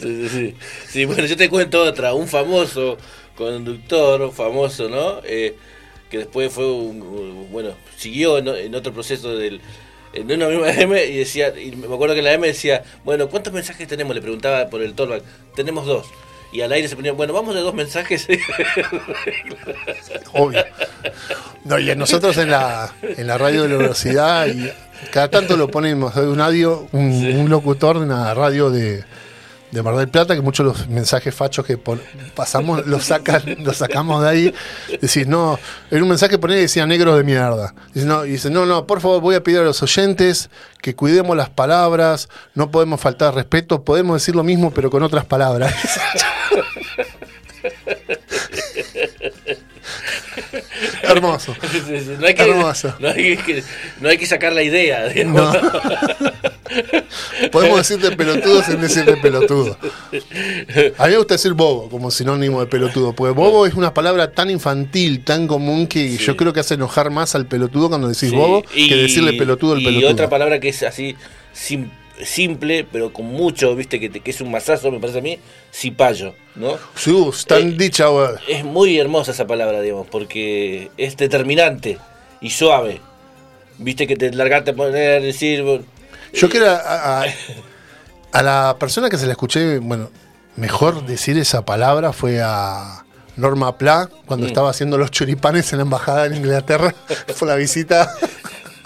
Sí, sí, sí. Sí, bueno, yo te cuento otra. Un famoso conductor, famoso, ¿no? Eh, que después fue un, bueno, siguió en, en otro proceso del en una misma M y decía, y me acuerdo que la M decía, bueno, ¿cuántos mensajes tenemos? Le preguntaba por el tollback. Tenemos dos. Y al aire se ponía, bueno, vamos de dos mensajes. Obvio. No, y nosotros en la, en la radio de la universidad, y cada tanto lo ponemos, un audio, un, un locutor de una radio de, de Mar del Plata, que muchos de los mensajes fachos que pasamos los sacan, los sacamos de ahí. Decís, no, en un mensaje poné y decía negros de mierda. Dice, no, y dice, no, no, por favor, voy a pedir a los oyentes que cuidemos las palabras, no podemos faltar respeto, podemos decir lo mismo, pero con otras palabras. Hermoso. No, hay que, Hermoso. no, hay que, no hay que sacar la idea. digamos. No. Podemos decirte pelotudo sin decirte pelotudo. A mí me gusta decir bobo como sinónimo de pelotudo, porque bobo es una palabra tan infantil, tan común que Sí. yo creo que hace enojar más al pelotudo cuando decís Sí, bobo y- que decirle pelotudo al y pelotudo. otra palabra que es así sim- simple, pero con mucho, viste, que, te- que es un masazo, me parece a mí, cipayo, ¿no? Sí, uh, tan Eh, dicha. Es muy hermosa esa palabra, digamos, porque es determinante y suave. Viste que te largaste a poner, decir... Yo quiero a, a- a la persona que se la escuché, bueno, mejor decir esa palabra fue a Norma Pla cuando Mm. estaba haciendo los choripanes en la embajada en Inglaterra. fue la visita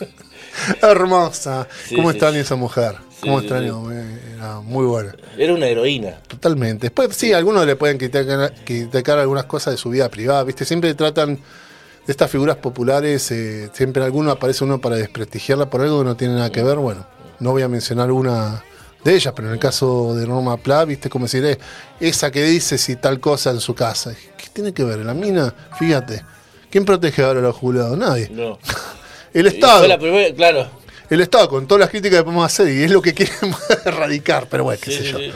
hermosa. Sí, ¿Cómo sí, sí. esa mujer? ¿Cómo sí, extraño? Era muy buena. Era una heroína. Totalmente. Después, sí, algunos le pueden criticar, criticar algunas cosas de su vida privada, ¿viste? Siempre tratan de estas figuras populares, eh, siempre alguno aparece uno para desprestigiarla por algo que no tiene nada que ver. Bueno, no voy a mencionar una de ellas, pero en el caso de Norma Pla, ¿viste? Como decir, eh, esa que dice si tal cosa en su casa. ¿Qué tiene que ver? La mina, fíjate. ¿Quién protege ahora a los jubilados? Nadie. No. El Estado. fue la primera, claro. El Estado, con todas las críticas que podemos hacer, y es lo que quieren erradicar, pero bueno, qué Sí, sé yo. sí.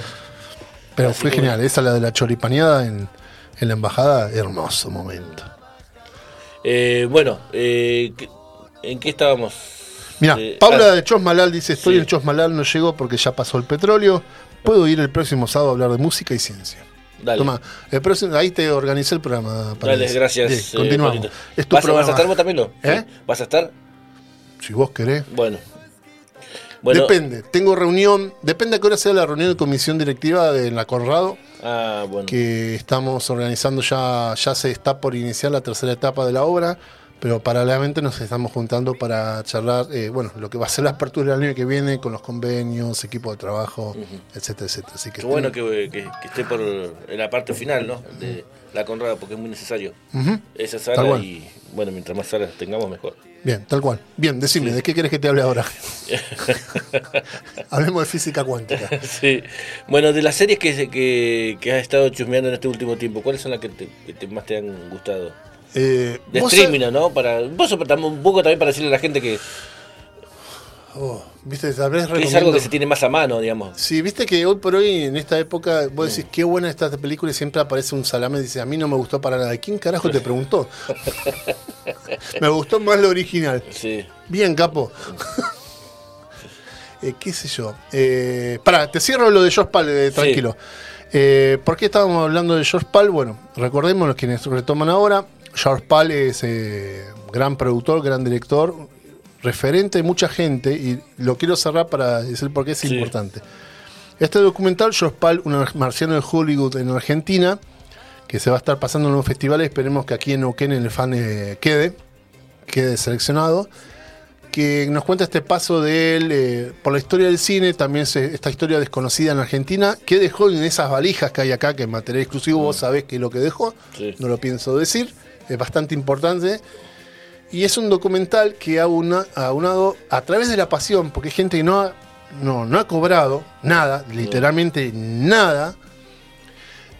Pero Así fue que genial, esa la de la choripaneada en, en la embajada, hermoso momento. Eh, bueno, eh, ¿qué- ¿en qué estábamos? Mira, Eh, Paula ah, de Chosmalal dice, estoy Sí. en Chosmalal, no llego porque ya pasó el petróleo, puedo ir el próximo sábado a hablar de música y ciencia. Dale. Toma, el próximo, ahí te organicé el programa. Dale, Paredes. gracias. Continuamos. Es tu ¿Vas, a- ¿Vas a programa. estar vos también, no? ¿Eh? ¿Vas a estar? Si vos querés. Bueno. Bueno, Depende. Tengo reunión, depende a qué hora sea la reunión de comisión directiva de la Conrado, Ah, bueno. que estamos organizando ya, ya se está por iniciar la tercera etapa de la obra, pero paralelamente nos estamos juntando para charlar, eh, bueno, lo que va a ser la apertura del año que viene con los convenios, equipo de trabajo, etcétera, etcétera. Así que Qué bueno que, que- que esté por en la parte final, ¿no? De la Conrada, porque es muy necesario esa Tal sala cual. y, bueno, mientras más salas tengamos, mejor. Bien, tal cual. Bien, decime, ¿de qué querés que te hable ahora? Hablemos de física cuántica. sí. Bueno, de las series que, que, que has estado chusmeando en este último tiempo, ¿cuáles son las que, te- que te- más te han gustado? Eh, De streaming, ¿no? Para, vos un poco también para decirle a la gente que, Oh, viste, tal vez es algo que se tiene más a mano, digamos. Sí, viste que hoy por hoy, en esta época, vos decís, qué buena esta película y siempre aparece un salame y dice, a mí no me gustó para nada. ¿Quién carajo te preguntó? me gustó más lo original. Sí. Bien, capo. Eh, ¿Qué sé yo? Eh, pará, te cierro lo de George Pal, eh, tranquilo. Eh, ¿Por qué estábamos hablando de George Pal? Bueno, recordemos los quienes retoman ahora. George Pal es eh, gran productor, gran director, referente de mucha gente, y lo quiero cerrar para decir por qué es Sí. importante. Este documental, George Pal, un marciano de Hollywood en Argentina, que se va a estar pasando en un festival, esperemos que aquí en Neuquén el fan eh, quede, quede seleccionado que nos cuenta este paso de él eh, por la historia del cine, también se- esta historia desconocida en Argentina, que dejó en esas valijas que hay acá, que es material exclusivo, vos sabés que es lo que dejó, Sí. no lo pienso decir, es bastante importante. Y es un documental que ha una- ha aunado a través de la pasión, porque hay gente que no ha, no, no ha cobrado nada, literalmente nada.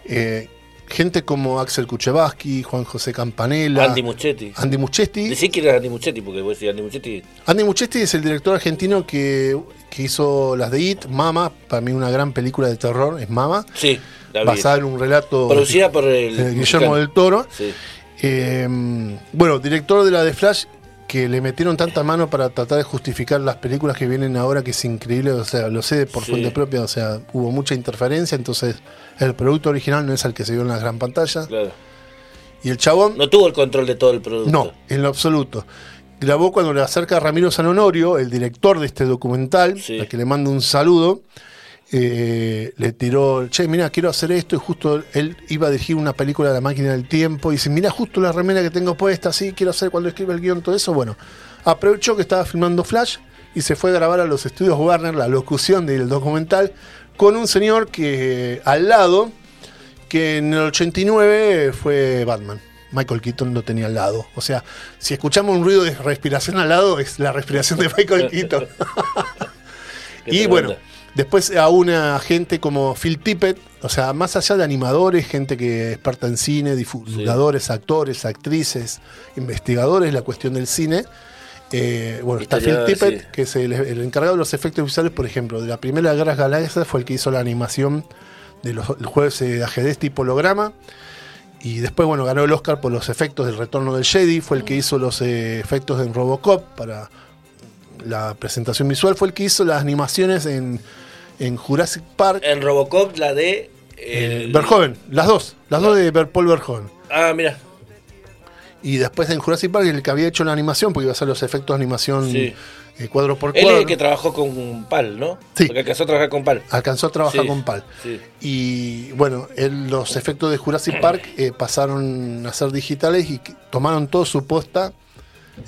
Eh, gente como Axel Kuchevaski, Juan José Campanella, Andy Muchetti. Andy Muschietti. Decí que era Andy Muchetti, porque vos decís Andy Muchetti. Andy Muschietti es el director argentino que, que hizo las de It, Mama, para mí una gran película de terror, es Mama, Sí, la basada en un relato Producida por el. Guillermo del Toro. Sí. Eh, bueno, director de la de Flash, que le metieron tanta mano para tratar de justificar las películas que vienen ahora, que es increíble, o sea, lo sé por Sí. fuente propia, o sea, hubo mucha interferencia, entonces el producto original no es el que se vio en la gran pantalla. Claro. Y el chabón No tuvo el control de todo el producto. No, en lo absoluto. Grabó cuando le acerca a Ramiro San Honorio, el director de este documental, Sí. al que le mando un saludo. Eh, le tiró, che, mira, quiero hacer esto. Y justo él iba a dirigir una película de la máquina del tiempo. Y dice, mira, justo la remera que tengo puesta, sí, quiero hacer cuando escriba el guion, todo eso. Bueno, aprovechó que estaba filmando Flash y se fue a grabar a los estudios Warner la locución del documental con un señor que al lado, que en el 89 fue Batman. Michael Keaton lo tenía al lado. O sea, si escuchamos un ruido de respiración al lado, es la respiración de Michael Keaton. Y bueno, después a una gente como Phil Tippett, o sea, más allá de animadores, gente que es experta en cine, divulgadores, actores, actrices, investigadores, la cuestión del cine. eh, bueno, está Phil Tippett, sí. que es el, el encargado de los efectos visuales, por ejemplo, de la primera Guerra Galáctica, fue el que hizo la animación de los el juegos de ajedrez tipo holograma. Y después, bueno, ganó el Oscar por los efectos del retorno del Jedi, fue el que hizo los eh, efectos en Robocop para la presentación visual, fue el que hizo las animaciones en, en Jurassic Park. En Robocop, la de. eh, el- Verhoeven, las dos, las dos de Paul Verhoeven. Ah, mira. Y después en Jurassic Park, el que había hecho la animación, porque iba a hacer los efectos de animación Sí. eh, cuadro por Él cuadro. es el que trabajó con Pal, ¿no? Sí. Porque alcanzó a trabajar con Pal. Alcanzó a trabajar Sí, con Pal. sí. Y bueno, él- los efectos de Jurassic Park eh, pasaron a ser digitales y tomaron todo su posta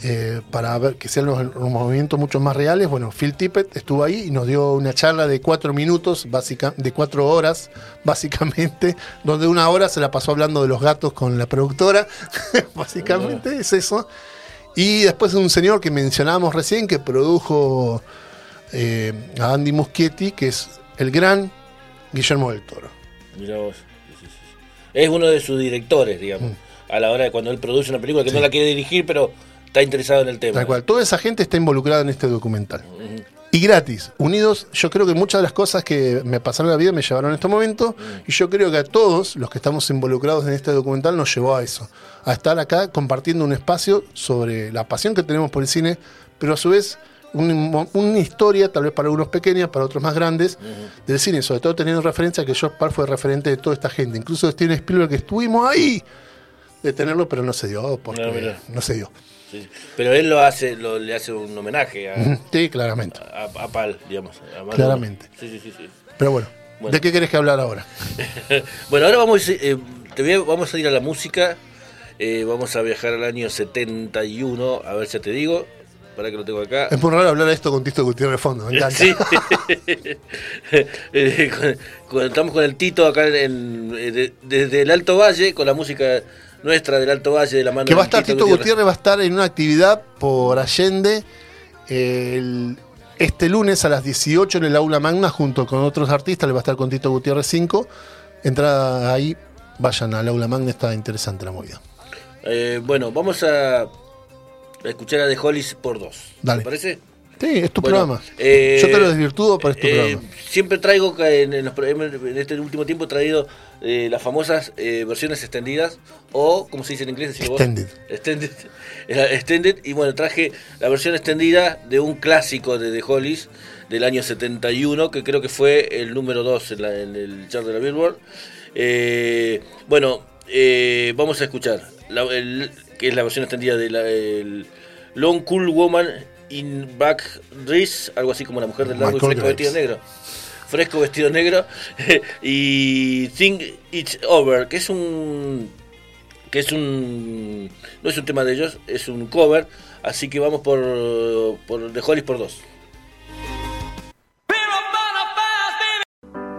eh, para ver que sean los, los movimientos mucho más reales. Bueno, Phil Tippett estuvo ahí y nos dio una charla de cuatro minutos, básica, de cuatro horas, básicamente, donde una hora se la pasó hablando de los gatos con la productora. básicamente es eso. Y después un señor que mencionábamos recién que produjo eh, a Andy Muschietti, que es el gran Guillermo del Toro. Mirá vos. Es uno de sus directores, digamos. Mm. A la hora de cuando él produce una película que no la quiere dirigir, pero está interesado en el tema. Tal cual. Toda esa gente está involucrada en este documental. Y gratis, unidos, yo creo que muchas de las cosas que me pasaron en la vida me llevaron a este momento. Y yo creo que a todos los que estamos involucrados en este documental nos llevó a eso. A estar acá compartiendo un espacio sobre la pasión que tenemos por el cine, pero a su vez un una historia, tal vez para algunos pequeñas, para otros más grandes, del cine. Sobre todo teniendo en referencia que George Park fue referente de toda esta gente. Incluso Steven Spielberg, que estuvimos ahí de tenerlo, pero no se dio, porque No, mira. no se dio. Sí. Pero él lo hace, lo, le hace un homenaje a, Sí, claramente. a, a Pal, digamos. a. Claramente. Sí, sí, sí. sí. Pero bueno, Bueno. ¿de qué querés que hablar ahora? bueno, ahora vamos, eh, te voy a- vamos a ir a la música. Eh, vamos a viajar al año 71, a ver si te digo. Para que lo tengo acá. Es muy raro hablar de esto con Tito Gutiérrez de fondo, me encanta. Sí. Eh, estamos con el Tito acá en, de- desde el Alto Valle, con la música nuestra del Alto Valle, de la mano Que va a estar Tito Gutiérrez, va a estar en una actividad por Allende el- este lunes a las 18 en el aula magna junto con otros artistas, le va a estar con Tito Gutiérrez 5. Entrada ahí, vayan al aula magna, está interesante la movida. Eh, bueno, vamos a, a escuchar a The Hollies por dos. Dale. ¿Te parece? Sí, es tu Bueno, programa. eh, Yo te lo desvirtúo, pero es tu Eh, programa. siempre traigo en, en los en este último tiempo he traído eh, las famosas eh, versiones extendidas o como se dice en inglés vos. Extended. extended Era extended y bueno traje la versión extendida de un clásico de The Hollies del año 71 que creo que fue el número 2 en, la- en el chart de la Billboard Eh, bueno eh, vamos a escuchar la, el- que es la versión extendida de la el Long Cool Woman in Back Dress, algo así como la mujer del largo y fresco vestido negro. Fresco vestido negro. y Think It's Over, que es un. que es un. no es un tema de ellos, es un cover. Así que vamos por. por The Hollies por dos.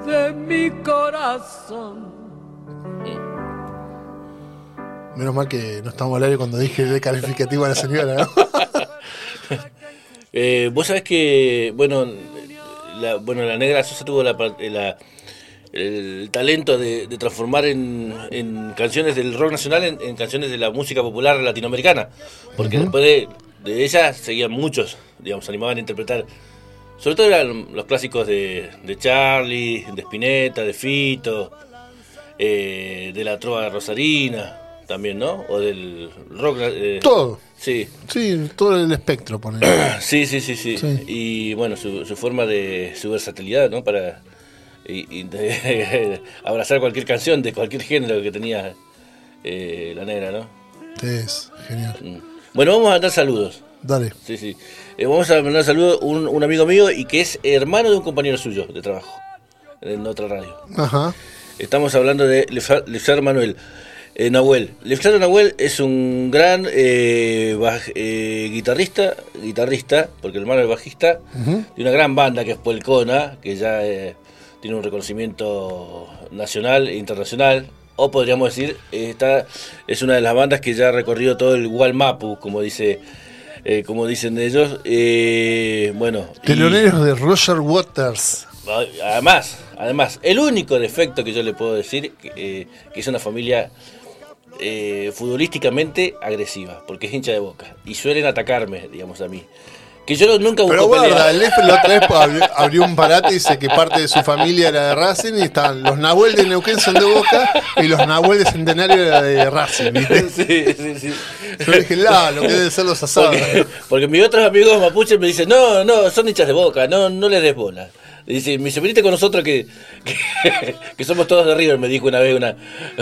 de mi corazón. Menos mal que no estamos al aire cuando dije de calificativo a la señora, ¿no? Eh, Vos sabés que, bueno, la, bueno, la Negra Sosa tuvo la, la- el talento de, de transformar en, en canciones del rock nacional en, en canciones de la música popular latinoamericana. Porque después de, de ella seguían muchos, digamos, animaban a interpretar. Sobre todo eran los clásicos de, de Charlie, de Spinetta, de Fito, eh, de la Trova Rosarina también, ¿no? O del rock. eh, Todo. Sí, Sí, todo el espectro, poner. Sí, sí, sí, sí. Sí. Y bueno, su, su forma de, su versatilidad, ¿no? Para y, y de abrazar cualquier canción de cualquier género que tenía eh, la negra, ¿no? Es genial. Mm. Bueno, vamos a mandar saludos. Dale. Sí, sí. Eh, vamos a mandar saludos a un, un amigo mío y que es hermano de un compañero suyo de trabajo en otra radio. Ajá. Estamos hablando de Lefar Manuel. Eh, Nahuel. Lefar Nahuel es un gran eh, baj- eh, guitarrista, guitarrista, porque el hermano es bajista, de una gran banda que es Polcona, que ya eh, tiene un reconocimiento nacional e internacional. O podríamos decir, esta es una de las bandas que ya ha recorrido todo el Walmapu, como dice, como dicen ellos. Bueno, y- Teloneros de Roger Waters. Además, además, el único defecto que yo le puedo decir que es una familia eh, futbolísticamente agresiva, porque es hincha de boca y suelen atacarme, digamos a mí. Que yo nunca Pero guarda, el la otra vez abrió, abrió un parate y dice que parte de su familia era de Racing y están los Nahuel de Neuquén son de Boca y los Nahuel de Centenario era de Racing, ¿viste? Sí, sí, sí. Yo dije, la, lo que deben ser los asados. Porque, porque mis otros amigos mapuches me dicen, no, no, son hinchas de boca, no, no les des bola. Dice, me dice, venite con nosotros que, que, que somos todos de River, me dijo una vez una,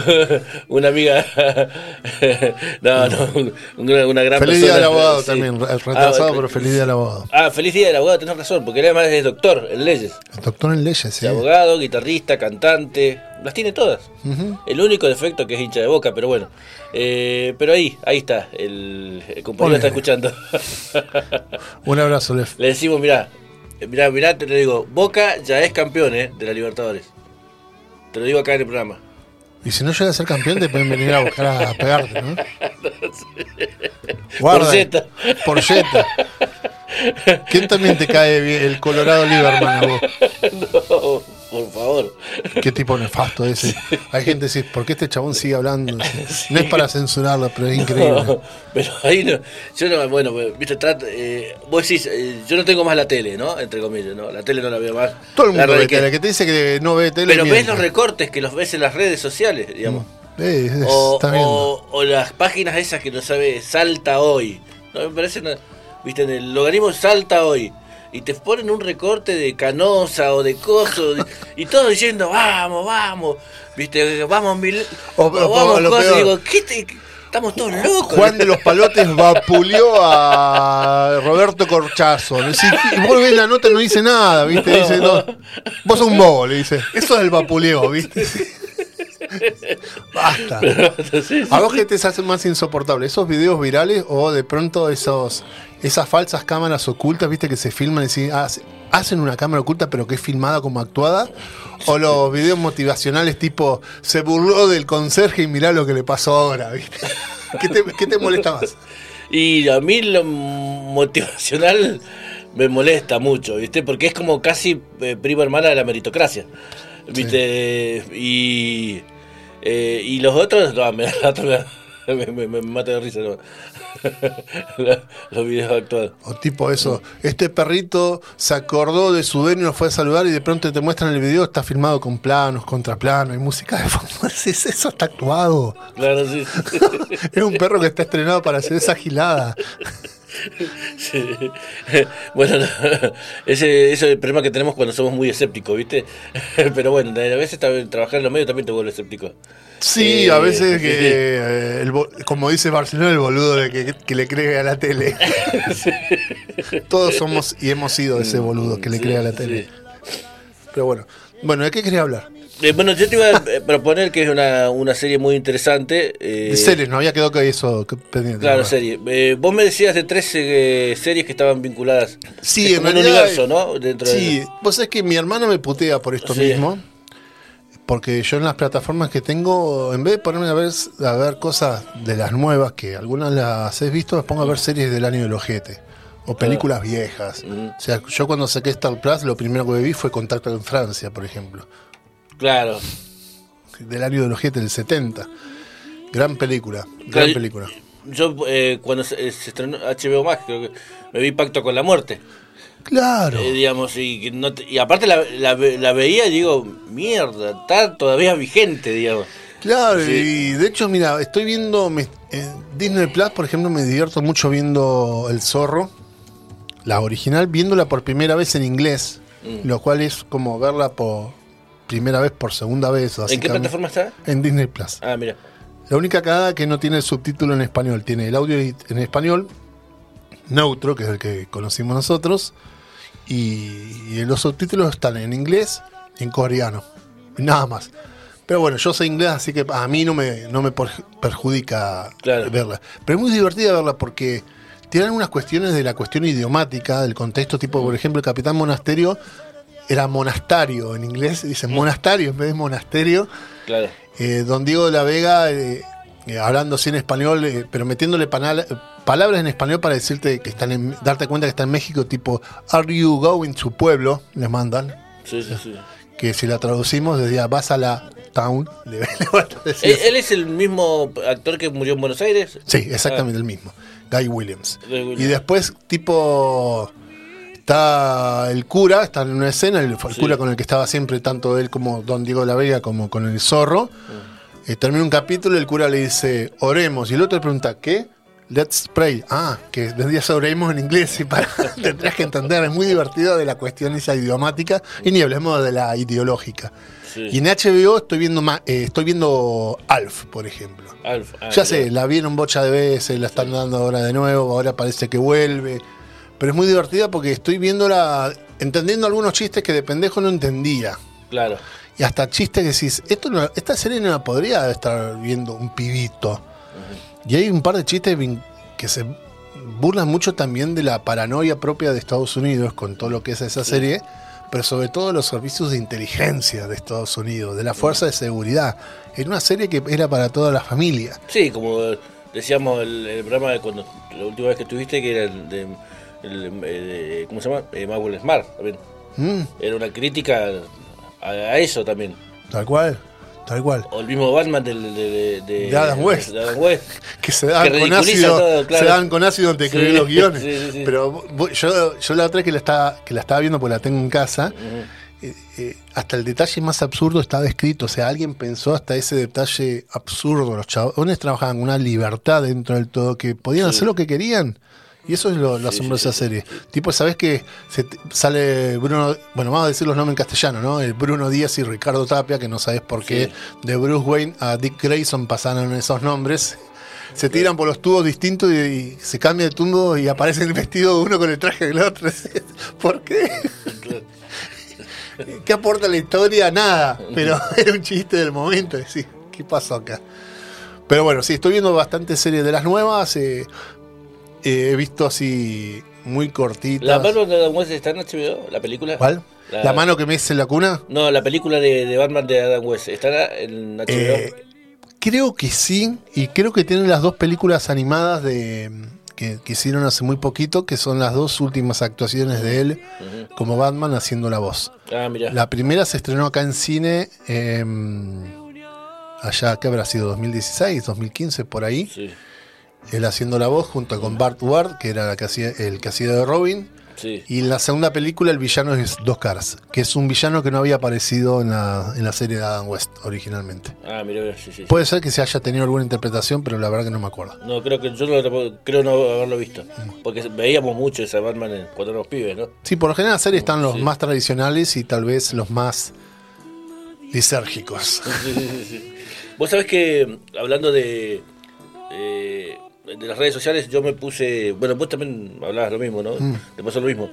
una amiga. no, no, una, una gran Feliz día persona. del abogado Sí. también, retrasado, Ah, pero feliz día del abogado. Ah, feliz día del abogado, tenés razón, porque él además es doctor en leyes. Doctor en leyes, sí. Es abogado, guitarrista, cantante, las tiene todas. El único defecto que es hincha de boca, pero bueno. Eh, pero ahí, ahí está, el, el compañero está escuchando. Un abrazo, Lef. Le decimos, mirá, mirá, mirá, te lo digo, Boca ya es campeón eh, de la Libertadores. Te lo digo acá en el programa. Y si no llega a ser campeón, te pueden venir a buscar a pegarte, ¿no? Guarda. Por Zeta. Por Zeta. ¿Quién también te cae bien? El Colorado Lieberman a vos. no, por favor. Qué tipo nefasto ese. Hay gente que dice, ¿por qué este chabón sigue hablando? No es para censurarlo, pero es increíble. No, pero ahí no, yo no, bueno, viste, trato, eh, vos decís, eh, yo no tengo más la tele, ¿no? Entre comillas, ¿no? La tele no la veo más. Todo el La mundo ve radiqué. tele. Que te dice que no ve tele. Pero ves los recortes que los ves en las redes sociales, digamos. Eh, es- O, o, o las páginas esas que no sabe, salta hoy. No, me parece, una- viste, en el logaritmo salta hoy. Y te ponen un recorte de canosa o de coso. y todo diciendo, vamos, vamos. Viste, vamos, mil. O- o- vamos, o lo cosas. peor. Y digo, ¿qué te.? Estamos todos locos. Juan de los Palotes vapuleó a Roberto Corchazo. Le dice, y vos ves la nota y no dice nada, ¿viste? Dice, no, vos sos un bobo, le dice. Eso es el vapuleo, ¿viste? Basta. ¿A vos qué te hace más insoportable? ¿Esos videos virales o de pronto esos, esas falsas cámaras ocultas, viste, que se filman y sí, hace- hacen una cámara oculta pero que es filmada como actuada? ¿O los videos motivacionales tipo, se burló del conserje y mirá lo que le pasó ahora, viste? ¿Qué te, qué te molesta más? Y a mí lo motivacional me molesta mucho, ¿viste? Porque es como casi eh, prima hermana de la meritocracia, ¿viste? Y, eh, y los otros, no, me, me, me- me mata de risa, los videos actuados. O tipo eso, este perrito se acordó de su dueño, lo fue a saludar y de pronto te muestran el video, está filmado con planos, contraplanos y música de fondo. Eso está actuado. Claro, sí. Es un perro que está estrenado para hacer esa gilada. Sí. Bueno, no, ese, ese es el problema que tenemos cuando somos muy escépticos, ¿viste? Pero bueno, a veces trabajar en los medios también te vuelve escéptico. Sí, Eh, a veces sí, que, sí. eh, el como dice Barcelona, el boludo de que, que le cree a la tele. Todos somos y hemos sido ese boludo que le Sí, cree a la sí. tele. Pero bueno, bueno, ¿de qué quería hablar? Eh, bueno, yo te iba a eh, proponer que es una, una serie muy interesante. eh, De series, no había quedado que eso pendiente. Claro, serie. Eh, vos me decías de tres eh, series que estaban vinculadas. Sí, Es en un universo, ¿no? Dentro de- sí, vos sabés que mi hermana me putea por esto Sí. mismo. Porque yo en las plataformas que tengo, en vez de ponerme a ver, a ver cosas de las nuevas, que algunas las he visto, me pongo a ver series del año del ojete. O películas viejas. O sea, yo cuando saqué Star Plus, lo primero que vi fue Contacto en Francia, por ejemplo. Claro. Del año del ojete, del 70. Gran película, gran Claro, película. Yo, eh, cuando se, se estrenó HBO Max, creo que me vi Pacto con la Muerte. Claro. Eh, digamos, y, que no te- y aparte la, la, la veía y digo, mierda, está todavía vigente, digamos. Claro, Sí. y de hecho, mira, estoy viendo me- en Disney Plus, por ejemplo, me divierto mucho viendo El Zorro, la original, viéndola por primera vez en inglés, Mm. lo cual es como verla por primera vez, por segunda vez. ¿En qué plataforma está? En Disney Plus. Ah, mira. La única cagada que no tiene el subtítulo en español, tiene el audio en español, neutro, que es el que conocimos nosotros, y, y los subtítulos están en inglés y en coreano, nada más. Pero bueno, yo soy inglés, así que a mí no me, no me perjudica Claro. verla. Pero es muy divertida verla porque tienen unas cuestiones de la cuestión idiomática, del contexto, tipo, por ejemplo, el Capitán Monasterio era monastario en inglés, dicen monastario en vez de monasterio. Claro. Eh, don Diego de la Vega, eh, eh, hablando así en español, eh, pero metiéndole panal- palabras en español para decirte que están en, darte cuenta que está en México, tipo, Are you going to pueblo? Le mandan. Sí, sí, sí. Que si la traducimos, decía, vas a la town. Le, le ¿Él, él es el mismo actor que murió en Buenos Aires? Sí, exactamente el mismo. Guy Williams. Guy Williams. Y después, tipo, está el cura, está en una escena, el, Sí. cura con el que estaba siempre, tanto él como Don Diego de la Vega, como con el zorro. Mm. Eh, termina un capítulo y el cura le dice, oremos. Y el otro le pregunta, ¿qué? Let's pray. Ah, que vendría oremos en inglés y para, tendrás que entender. Es muy divertido de la cuestión esa idiomática y ni hablemos de la ideológica. Sí. Y en HBO estoy viendo, ma- eh, estoy viendo Alf, por ejemplo. Alf, ah, Ya sé, la vi en un bocha de veces, la están dando ahora de nuevo, ahora parece que vuelve. Pero es muy divertida porque estoy viéndola, entendiendo algunos chistes que de pendejo no entendía. Claro. Y hasta chistes que decís, esto no- esta serie no la podría estar viendo un pibito. Y hay un par de chistes que se burlan mucho también de la paranoia propia de Estados Unidos con todo lo que es esa serie, pero sobre todo los servicios de inteligencia de Estados Unidos, de la fuerza de seguridad. Era una serie que era para toda la familia. Sí, como decíamos el, el programa de cuando la última vez que estuviste, que era el de. el, eh, ¿Cómo se llama? Eh, Maxwell Smart también. Mm, Era una crítica a, a eso también. tal cual, tal cual. O el mismo Batman de, de, De Adam West. de Adam West. Que se dan Que con ácido, todo, claro. se dan con ácido donde Sí, escribir los guiones. sí, sí, sí. Pero yo, yo la otra vez que la estaba, que la estaba viendo porque la tengo en casa, eh, eh, hasta el detalle más absurdo estaba escrito. O sea, alguien pensó hasta ese detalle absurdo. Los chabones trabajaban con una libertad dentro del todo que podían Sí. hacer lo que querían. Y eso es lo, lo Sí, asombroso de sí, esa serie. Tipo, ¿sabés que se sale Bruno, bueno, vamos a decir los nombres en castellano, ¿no? El Bruno Díaz y Ricardo Tapia, que no sabés por qué de Bruce Wayne a Dick Grayson pasaron esos nombres. se tiran por los tubos distintos y, y se cambia de tubo y aparece el vestido de uno con el traje del otro. ¿Por qué? ¿Qué aporta la historia? Nada, pero era un chiste del momento. Decir, ¿qué pasó acá? Pero bueno, sí, estoy viendo bastantes series de las nuevas. eh, eh, he visto así muy cortitas. ¿La mano de Adam West está en HBO? ¿La película? ¿Cuál? La... mano que me hace en la cuna? No, la película de, de Batman de Adam West. ¿Está en HBO? Eh, creo que sí, y creo que tienen las dos películas animadas de que, que hicieron hace muy poquito, que son las dos últimas actuaciones de él como Batman haciendo la voz. Ah, mira. La primera se estrenó acá en cine eh, allá, ¿qué habrá sido? ¿2016, 2015, por ahí? Sí, Él haciendo la voz junto con Bart Ward, que era la que hacía, el que hacía de Robin. sí. Y en la segunda película el villano es Dos Caras, que es un villano que no había aparecido en la, en la serie de Adam West originalmente. Ah, mira, sí, sí. Puede ser que se haya tenido alguna interpretación, pero la verdad que no me acuerdo. No, creo que yo no, creo no haberlo visto. Porque veíamos mucho ese Batman en- cuando éramos pibes, ¿no? Sí, por lo general en la serie están los más tradicionales y tal vez los más lisérgicos. Sí, sí, sí, sí. Vos sabés que, hablando de, eh, de las redes sociales, yo me puse. Bueno, vos también hablabas lo mismo, ¿no? Mm. Te pasó lo mismo.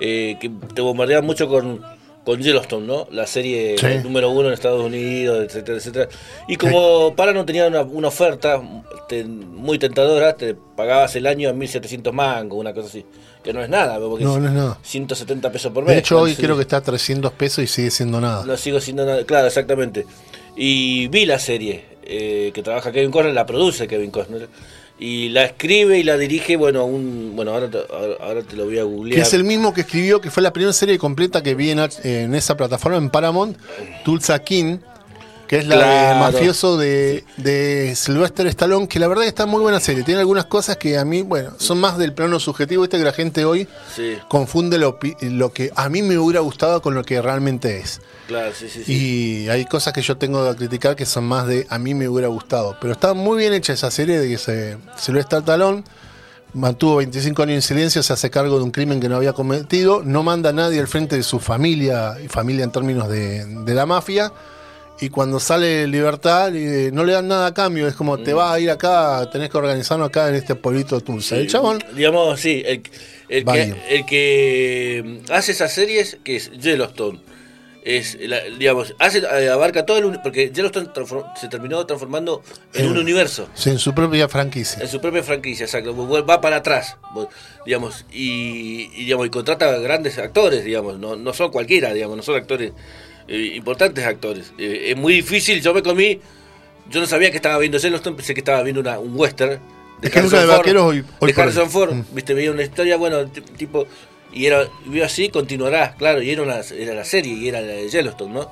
Eh, que te bombardeaban mucho con, con Yellowstone, ¿no? La serie Sí. número uno en Estados Unidos, etcétera, etcétera. Y como Paramount tenía una, una oferta te- muy tentadora, te pagabas el año en 1700 mangos, una cosa así. Que no es nada, porque No, no es nada. 170 pesos por mes. De hecho, hoy Sí. creo que está a 300 pesos y sigue siendo nada. No sigo siendo nada. Claro, exactamente. Y vi la serie eh, que trabaja Kevin Costner, la produce Kevin Costner. Y la escribe y la dirige, bueno, un. Bueno, ahora te, ahora, te lo voy a googlear. Que es el mismo que escribió, que fue la primera serie completa que vi en, H- en esa plataforma, en Paramount, Tulsa King, que es la Claro. de mafioso de, de Sylvester Stallone, que la verdad que está muy buena serie. Tiene algunas cosas que a mí, bueno, son más del plano subjetivo. Viste que la gente hoy Sí, confunde lo, lo que a mí me hubiera gustado con lo que realmente es. claro, sí, sí. sí. Y hay cosas que yo tengo que criticar que son más de a mí me hubiera gustado. Pero está muy bien hecha esa serie de que se, Sylvester Stallone mantuvo 25 años en silencio, se hace cargo de un crimen que no había cometido, no manda a nadie al frente de su familia, y familia en términos de, de la mafia, y cuando sale libertad eh, no le dan nada a cambio, es como te va a ir acá, tenés que organizarnos acá en este pueblito Tulsa. El chabón, Digamos, sí, el, el, que, el que mm, hace esas series, que es Yellowstone, es, la- digamos, hace, eh, abarca todo el. Porque Yellowstone se terminó transformando en Sí. un universo. sí, en su propia franquicia. En su propia franquicia, exacto. Va para atrás, digamos, y, y, digamos, y contrata grandes actores, digamos, no, no son cualquiera, digamos, no son actores, eh, importantes actores. Eh, es muy difícil, yo me comí, yo no sabía que estaba viendo Yellowstone, pensé que estaba viendo una, un western. Es que nunca de Ford, vaqueros hoy- hoy de Harrison. Ford, Mm. viste, veía una historia, bueno, tipo, y era, vio así, continuará, claro, y era, una, era la serie, y era la de Yellowstone, ¿no?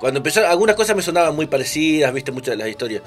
Cuando empezaron, algunas cosas me sonaban muy parecidas, viste, muchas de las historias.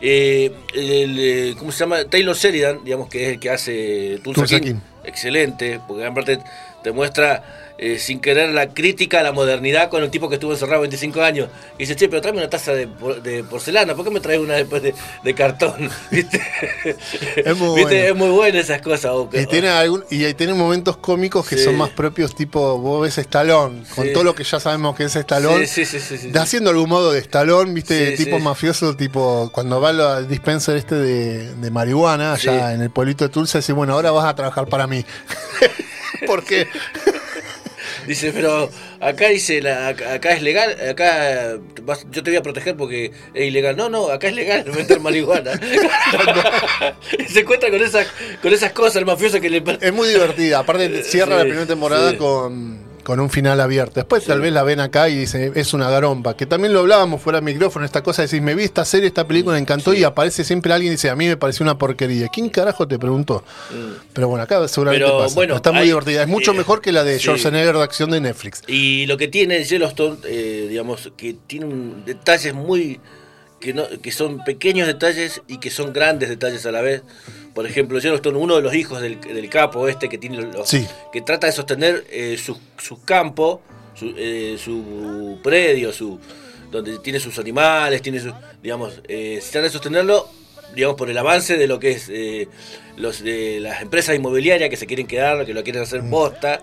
Eh, el, ¿Cómo se llama? Taylor Sheridan, digamos que es el que hace Tulsa, Tulsa King. King. Excelente, porque aparte te muestra eh, sin querer la crítica a la modernidad con el tipo que estuvo encerrado 25 años. Y dice, che, pero tráeme una taza de, por- de porcelana, ¿por qué me traes una después de, de cartón? ¿Viste? Es muy ¿Viste? bueno. Es muy buena esas cosas. o Y tiene, algún, y ahí tiene momentos cómicos que Sí. son más propios, tipo, vos ves Stallone, con Sí. todo lo que ya sabemos que es Stallone, Sí, sí, sí, haciendo algún modo de Stallone, viste, tipo mafioso, tipo, cuando va al dispenser este de, de marihuana, allá en el pueblito de Tulsa, dice, bueno, ahora vas a trabajar para mí. Porque Dice, pero acá dice, la, acá es legal, acá vas- yo te voy a proteger porque es ilegal. No, no, acá es legal vender marihuana. Se encuentra con esas, con esas cosas el mafioso que le... es muy divertida. Aparte, cierra Sí, la primera temporada sí. con, con un final abierto. Después tal vez la ven acá y dice, es una garompa. Que también lo hablábamos fuera del micrófono, esta cosa de decir, me vi esta serie, esta película, me encantó y aparece siempre alguien y dice, a mí me pareció una porquería. ¿Quién carajo te preguntó? Pero bueno, acá seguramente Pero, pasa. bueno, Está muy hay- divertida. Es mucho eh, mejor que la de sí. Schwarzenegger de acción de Netflix. Y lo que tiene Yellowstone, eh, digamos, que tiene un- detalles muy... Que, no, que son pequeños detalles y que son grandes detalles a la vez. Por ejemplo, Yellowstone, uno de los hijos del, del capo este que tiene los, Sí. que trata de sostener eh, su, su campo, su, eh, su predio, su donde tiene sus animales, tiene sus, digamos, eh, se trata de sostenerlo, digamos, por el avance de lo que es eh, los de las empresas inmobiliarias que se quieren quedar, que lo quieren hacer. Mm.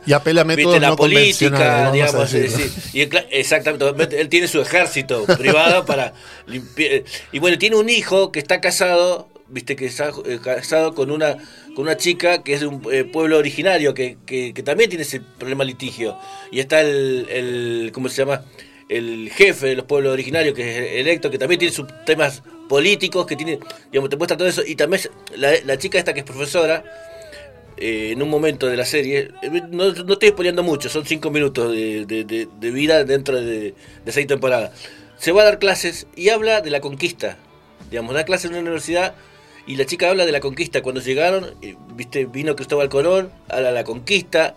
Y apela a métodos Viste, la no política, a digamos, decirlo. sí. Y él, exactamente, él tiene su ejército privado para limpiar. Y bueno, tiene un hijo que está casado viste que está eh, casado con una con una chica que es de un eh, pueblo originario que, que, también tiene ese problema litigio y está el, el cómo se llama el jefe de los pueblos originarios que es electo que también tiene sus temas políticos que tiene digamos te muestra todo eso y también la, la chica esta que es profesora eh, en un momento de la serie, eh, no, no estoy spoileando mucho, son cinco minutos de, de- de- de vida dentro de, de seis temporadas. Se va a dar clases y habla de la conquista. Digamos, da clases en una universidad y la chica habla de la conquista. Cuando llegaron, eh, viste, vino Cristóbal Colón, habla de la conquista,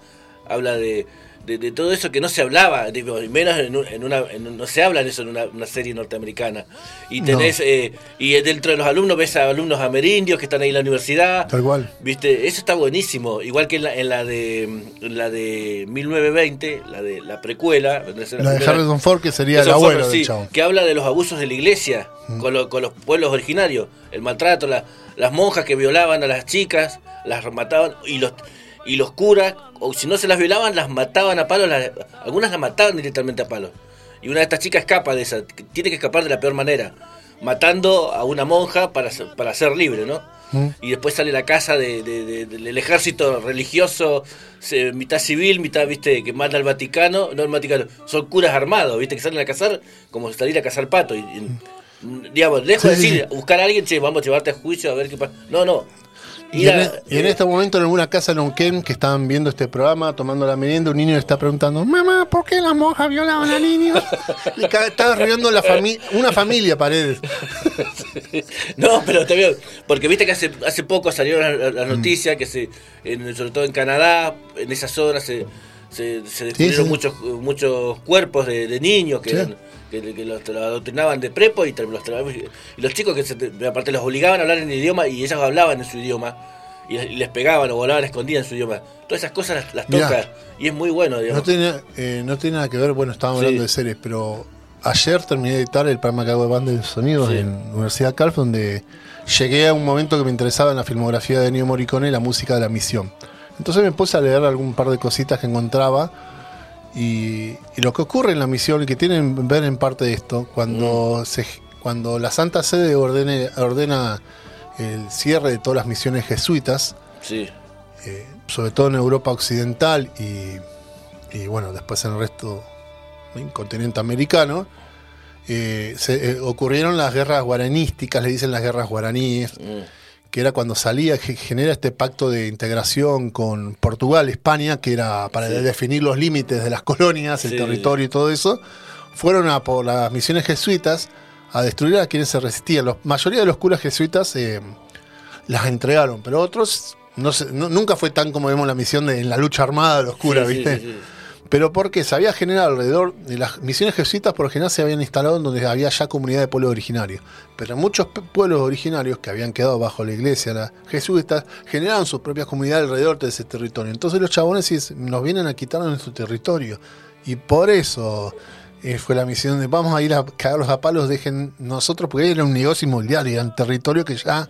habla de, de- de todo eso que no se hablaba, digo, menos en, un- en una, en- no se habla de eso en una, una serie norteamericana. Y tenés, eh, y dentro de los alumnos ves a alumnos amerindios que están ahí en la universidad. Tal cual. Viste, eso está buenísimo. Igual que en la, en la de en la de 1920, la de la precuela. La de Harrison Ford, que sería el abuelo Ford, del sí, que habla de los abusos de la iglesia con, lo- con los pueblos originarios, el maltrato, la- las monjas que violaban a las chicas, las mataban y los y los curas, o si no se las violaban, las mataban a palos, las- algunas las mataban directamente a palos. Y una de estas chicas escapa de esa, tiene que escapar de la peor manera, matando a una monja para, ser- para ser libre, ¿no? Mm. Y después sale la casa de- de- de- del ejército religioso, se- mitad civil, mitad, viste, que manda al Vaticano, no el Vaticano, son curas armados, viste, que salen a cazar como salir a cazar pato. Y, y, digamos, lejos de sí, decir, buscar a alguien, che, vamos a llevarte a juicio a ver qué pasa. No, no. Y en, e- y en este momento en alguna casa en Lonquén que estaban viendo este programa, tomando la merienda, un niño le está preguntando, mamá, ¿por qué las monjas violaban a niños? Ca- estaba riendo la fami- una familia, Paredes. No, pero está bien, porque viste que hace, hace poco salieron las, Mm. las noticias que se, en- sobre todo en Canadá, en esas zonas se, se, se descubrieron sí. muchos muchos cuerpos de, de niños que, Sí. eran- que, que los, los adoctrinaban de prepo y, los, y los chicos que se te- aparte los obligaban a hablar en el idioma y ellos hablaban en su idioma y, les pegaban o volaban escondidas en su idioma. Todas esas cosas las, las toca y es muy bueno, No digamos. tiene, eh, no tiene nada que ver, bueno, estábamos Sí. hablando de series, pero ayer terminé de editar el programa que hago de banda de sonido Sí. en la Universidad Calf, donde llegué a un momento que me interesaba en la filmografía de Ennio Morricone la música de la misión. Entonces me puse a leer algún par de cositas que encontraba y, y lo que ocurre en la misión y que tienen que ver en parte de esto, cuando, se, cuando la Santa Sede ordene- ordena el cierre de todas las misiones jesuitas, Sí, eh, sobre todo en Europa Occidental y, y, bueno, después en el resto del continente americano, eh, se, eh, ocurrieron las guerras guaranísticas, le dicen las guerras guaraníes, mm, que era cuando salía, que genera este pacto de integración con Portugal, España, que era para Sí. definir los límites de las colonias, el Sí. territorio y todo eso, fueron a por las misiones jesuitas a destruir a quienes se resistían. La mayoría de los curas jesuitas eh, las entregaron, pero otros no, nunca fue tan como vemos la misión de en la lucha armada de los curas, sí, ¿viste? Pero porque se había generado alrededor de las misiones jesuitas, por lo general se habían instalado en donde había ya comunidad de pueblos originarios. Pero muchos pueblos originarios que habían quedado bajo la iglesia, las jesuitas, generaron sus propias comunidades alrededor de ese territorio. Entonces los chabones nos vienen a quitar nuestro territorio. Y por eso eh, fue la misión de vamos a ir a cagarlos a palos, dejen nosotros, porque era un negocio inmobiliario, era un territorio que ya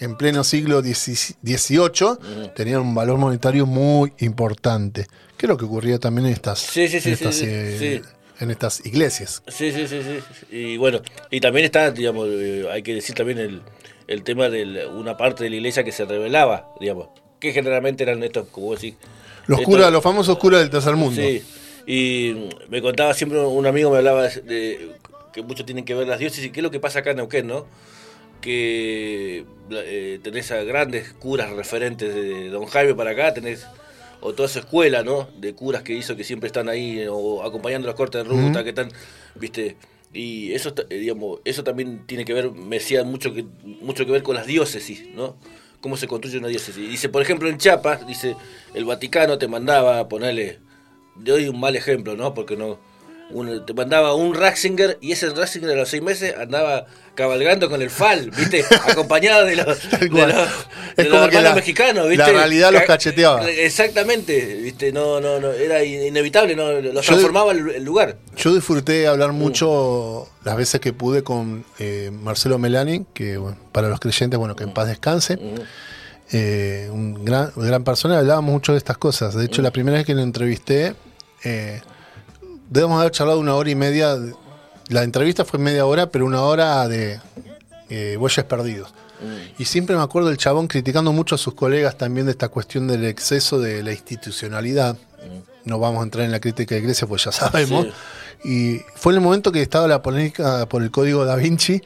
en pleno siglo XVIII tenían un valor monetario muy importante. Que es lo que ocurría también en estas, Sí, sí, sí, en estas, eh, en estas iglesias. Sí, sí, sí, sí. Y bueno, y también está, digamos, eh, hay que decir también el, el tema de una parte de la iglesia que se rebelaba, digamos, que generalmente eran estos, como decís. Los estos- curas, los famosos curas del tercer mundo. Sí, y me contaba siempre un amigo, me hablaba de, de- que mucho tienen que ver las diócesis, y qué es lo que pasa acá en Neuquén, ¿no? Que eh, tenés a grandes curas referentes de Don Jaime para acá, tenés o toda esa escuela, ¿no? De curas que hizo que siempre están ahí eh, o acompañando las cortes de ruta, que están, viste, y eso, eh, digamos, eso también tiene que ver, me decía mucho que mucho que ver con las diócesis, ¿no? Cómo se construye una diócesis. Dice, por ejemplo, en Chiapas, dice, el Vaticano te mandaba a ponerle de hoy un mal ejemplo, ¿no? Porque no un- te mandaba un Ratzinger y ese Ratzinger a los seis meses andaba cabalgando con el FAL, ¿viste? Acompañado de los, de los, de los hermanos la- mexicanos, ¿viste? la realidad los Ca- cacheteaba. Exactamente, ¿viste? No, no, no, era in- inevitable, no, los transformaba el, el lugar. Yo disfruté Mm. hablar mucho las veces que pude con eh, Marcelo Melani, que bueno, para los creyentes, bueno, que en paz descanse. Mm. Eh, un gran, gran persona, hablábamos mucho de estas cosas. De Mm. hecho, la primera vez que lo entrevisté, eh, debemos haber charlado una hora y media. La entrevista fue media hora, pero una hora de eh, bueyes perdidos. Y siempre me acuerdo del chabón criticando mucho a sus colegas también de esta cuestión del exceso de la institucionalidad. No vamos a entrar en la crítica de Grecia, pues ya sabemos. Y fue en el momento que estaba la polémica por el código da Vinci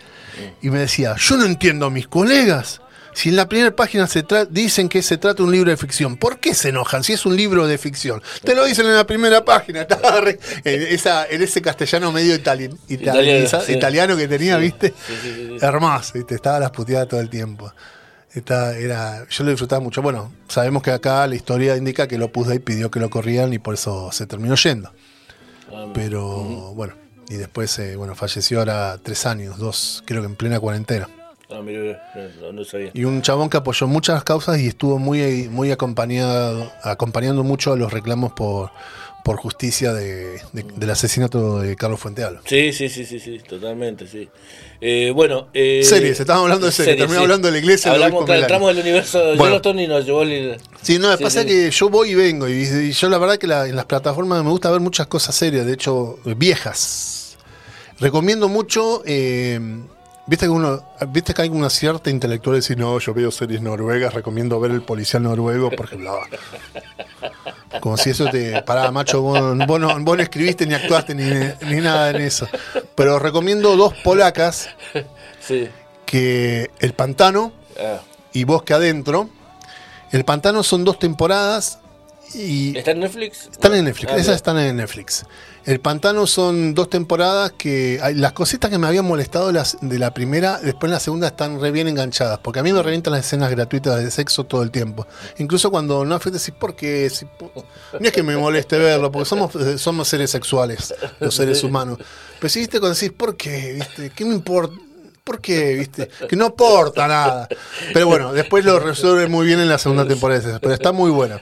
y me decía, yo no entiendo a mis colegas. Si en la primera página se dicen que se trata de un libro de ficción, ¿por qué se enojan si es un libro de ficción? Te lo dicen en la primera página, en, esa- en ese castellano medio itali- Italiano, sí. italiano que tenía, ¿viste? Sí. Hermoso, ¿viste? Estaba las puteadas todo el tiempo. Esta era, yo lo disfrutaba mucho. Bueno, sabemos que acá la historia indica que Opus Dei pidió que lo corrieran y por eso se terminó yendo. Ah, Pero bueno, y después eh, bueno, falleció ahora tres años, dos, creo que en plena cuarentena. Ah, mira, no, no sabía. Y un chabón que apoyó muchas causas y estuvo muy, muy acompañado, acompañando mucho a los reclamos por, por justicia de, de- del asesinato de Carlos Fuentealo. Sí, sí, sí, sí, sí, totalmente, sí. Eh, bueno, eh, Series, estábamos hablando de series, terminamos hablando de la iglesia, Hablamos, Melania. entramos del universo de Bueno. Yellowstone y nos llevó el... Sí, no, Sí, pasa sí. que yo voy y vengo y, y yo la verdad que la- en las plataformas me gusta ver muchas cosas serias, de hecho viejas. Recomiendo mucho, eh, viste que uno, viste que hay una cierta intelectual de decir, no, yo veo series noruegas, recomiendo ver el policial noruego, porque bla, bla". Como si eso te paraba, macho, vos, vos no, vos no escribiste ni actuaste ni, ni nada en eso. Pero recomiendo dos polacas, Sí. que El Pantano, Ah. y Bosque Adentro. El Pantano son dos temporadas y ¿Está en Netflix? están en Netflix. Ah, Esas están en Netflix. El Pantano son dos temporadas que las cositas que me habían molestado las, de la primera, después en la segunda están re bien enganchadas. Porque a mí me revientan las escenas gratuitas de sexo todo el tiempo. Incluso cuando no afecta, decís, ¿por qué? Si no es que me moleste verlo, porque somos, eh, somos seres sexuales, los seres humanos. Pero si viste cuando decís, ¿por qué? ¿Viste? ¿Qué me importa? ¿Por qué? ¿Viste? Que no aporta nada. Pero bueno, después lo resuelve muy bien en la segunda temporada. Pero está muy buena.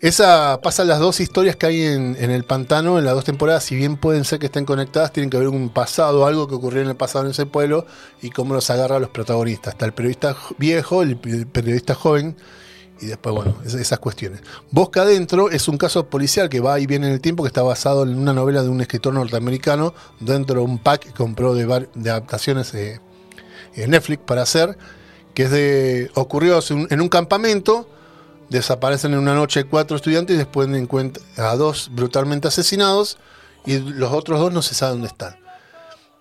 Esa pasa las dos historias que hay en, en el pantano en las dos temporadas, si bien pueden ser que estén conectadas, tienen que ver un pasado, algo que ocurrió en el pasado en ese pueblo y cómo los agarra a los protagonistas. Está el periodista jo- viejo, el pe- periodista joven y después, bueno, es- esas cuestiones. Bosca Adentro es un caso policial que va y viene en el tiempo, que está basado en una novela de un escritor norteamericano dentro de un pack que compró de, de adaptaciones eh, en Netflix para hacer, que es de ocurrió en un campamento desaparecen en una noche cuatro estudiantes y después encuentran a dos brutalmente asesinados y los otros dos no se sabe dónde están.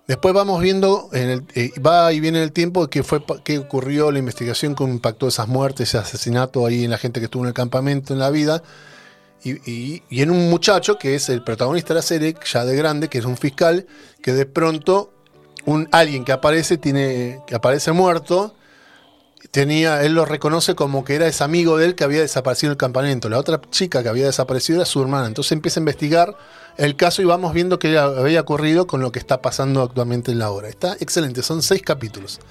Después vamos viendo, eh, va y viene el tiempo que fue que ocurrió la investigación que impactó esas muertes, ese asesinato ahí en la gente que estuvo en el campamento, en la vida, y, en un muchacho que es el protagonista de la serie, ya de grande, que es un fiscal, que de pronto alguien que aparece tiene que aparece muerto tenía, él lo reconoce como que era ese amigo de él que había desaparecido en el campamento. La otra chica que había desaparecido era su hermana. Entonces empieza a investigar el caso y vamos viendo qué había ocurrido con lo que está pasando actualmente en la obra. Está excelente, son seis capítulos.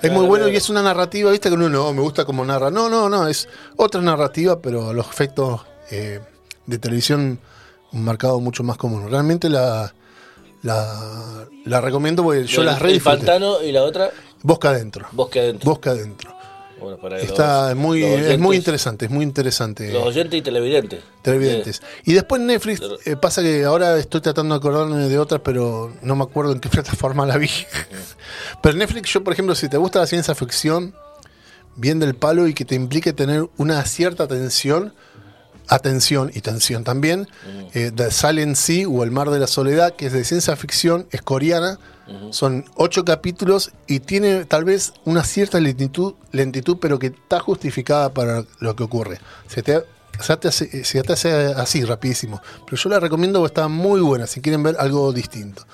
Es muy bueno y es una narrativa, viste que uno no, me gusta como narra. No, no, no, es otra narrativa, pero los efectos eh, de televisión un marcado mucho más común. Realmente la, la, la recomiendo porque yo el, las re El pantano y la otra, Bosca adentro. bosque adentro. Bosca adentro. Bueno, para que Está los- muy, los es muy interesante, es muy interesante. Los oyentes y televidentes. televidentes. Y después Netflix, Pero- eh, pasa que ahora estoy tratando de acordarme de otras, pero no me acuerdo en qué plataforma la vi. pero Netflix, yo por ejemplo, si te gusta la ciencia ficción, bien del palo y que te implique tener una cierta atención, atención y tensión también, eh, The Silent Sea o El Mar de la Soledad, que es de ciencia ficción, es coreana, son ocho capítulos y tiene tal vez una cierta lentitud, lentitud, pero que está justificada para lo que ocurre. Se te, se te hace, se te hace así, rapidísimo. Pero yo la recomiendo porque está muy buena si quieren ver algo distinto.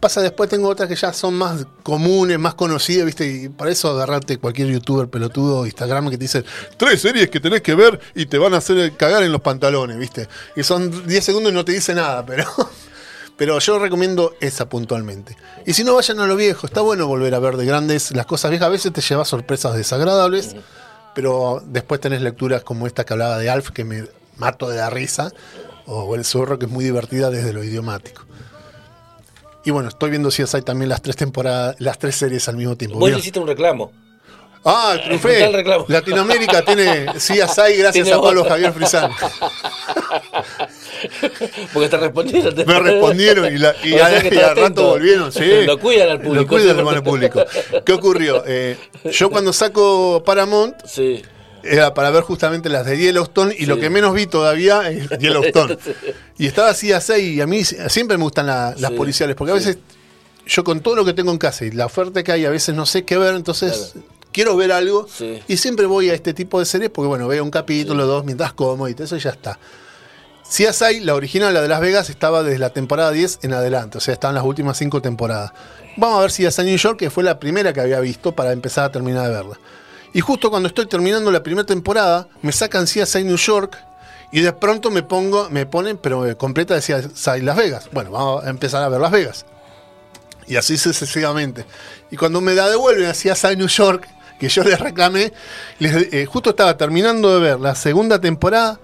Pasa después, tengo otras que ya son más comunes, más conocidas, ¿viste? Y para eso agarrarte cualquier youtuber pelotudo, Instagram, que te dice tres series que tenés que ver y te van a hacer cagar en los pantalones, ¿viste? Y son 10 segundos y no te dice nada, pero. Pero yo recomiendo esa puntualmente. Y si no, vayan a lo viejo. Está bueno volver a ver de grandes las cosas viejas. A veces te lleva sorpresas desagradables, pero después tenés lecturas como esta que hablaba de Alf, que me mato de la risa, o El Zorro, que es muy divertida desde lo idiomático. Y bueno, estoy viendo si hay también las tres temporadas, las tres series al mismo tiempo. Vos le hiciste un reclamo. Ah, triunfé. Latinoamérica tiene CSI gracias Tiene a Pablo. Javier Frisán. Porque te respondieron. Me respondieron y, la- y que y al rato volvieron. Sí. Lo cuidan al público. Lo cuidan hermano público. ¿Qué ocurrió? Eh, yo cuando saco Paramount Sí. era para ver justamente las de Yellowstone y lo que menos vi todavía es Yellowstone. Y estaba así a y a mí siempre me gustan la- las Sí, policiales porque a sí. veces yo con todo lo que tengo en casa y la oferta que hay a veces no sé qué ver, entonces quiero ver algo Sí. y siempre voy a este tipo de series porque bueno, veo un capítulo, dos mientras como y todo eso y ya está. CSI, la original, la de Las Vegas, estaba desde la temporada 10 en adelante, o sea, estaban las últimas cinco temporadas. Vamos a ver CSI New York, que fue la primera que había visto para empezar a terminar de verla. Y justo cuando estoy terminando la primera temporada, me sacan CSI New York y de pronto me pongo, me ponen, pero eh, completa de CSI Las Vegas. Bueno, vamos a empezar a ver Las Vegas. Y así sucesivamente. Y cuando me la devuelven a CSI New York, que yo les reclamé, les- eh, justo estaba terminando de ver la segunda temporada.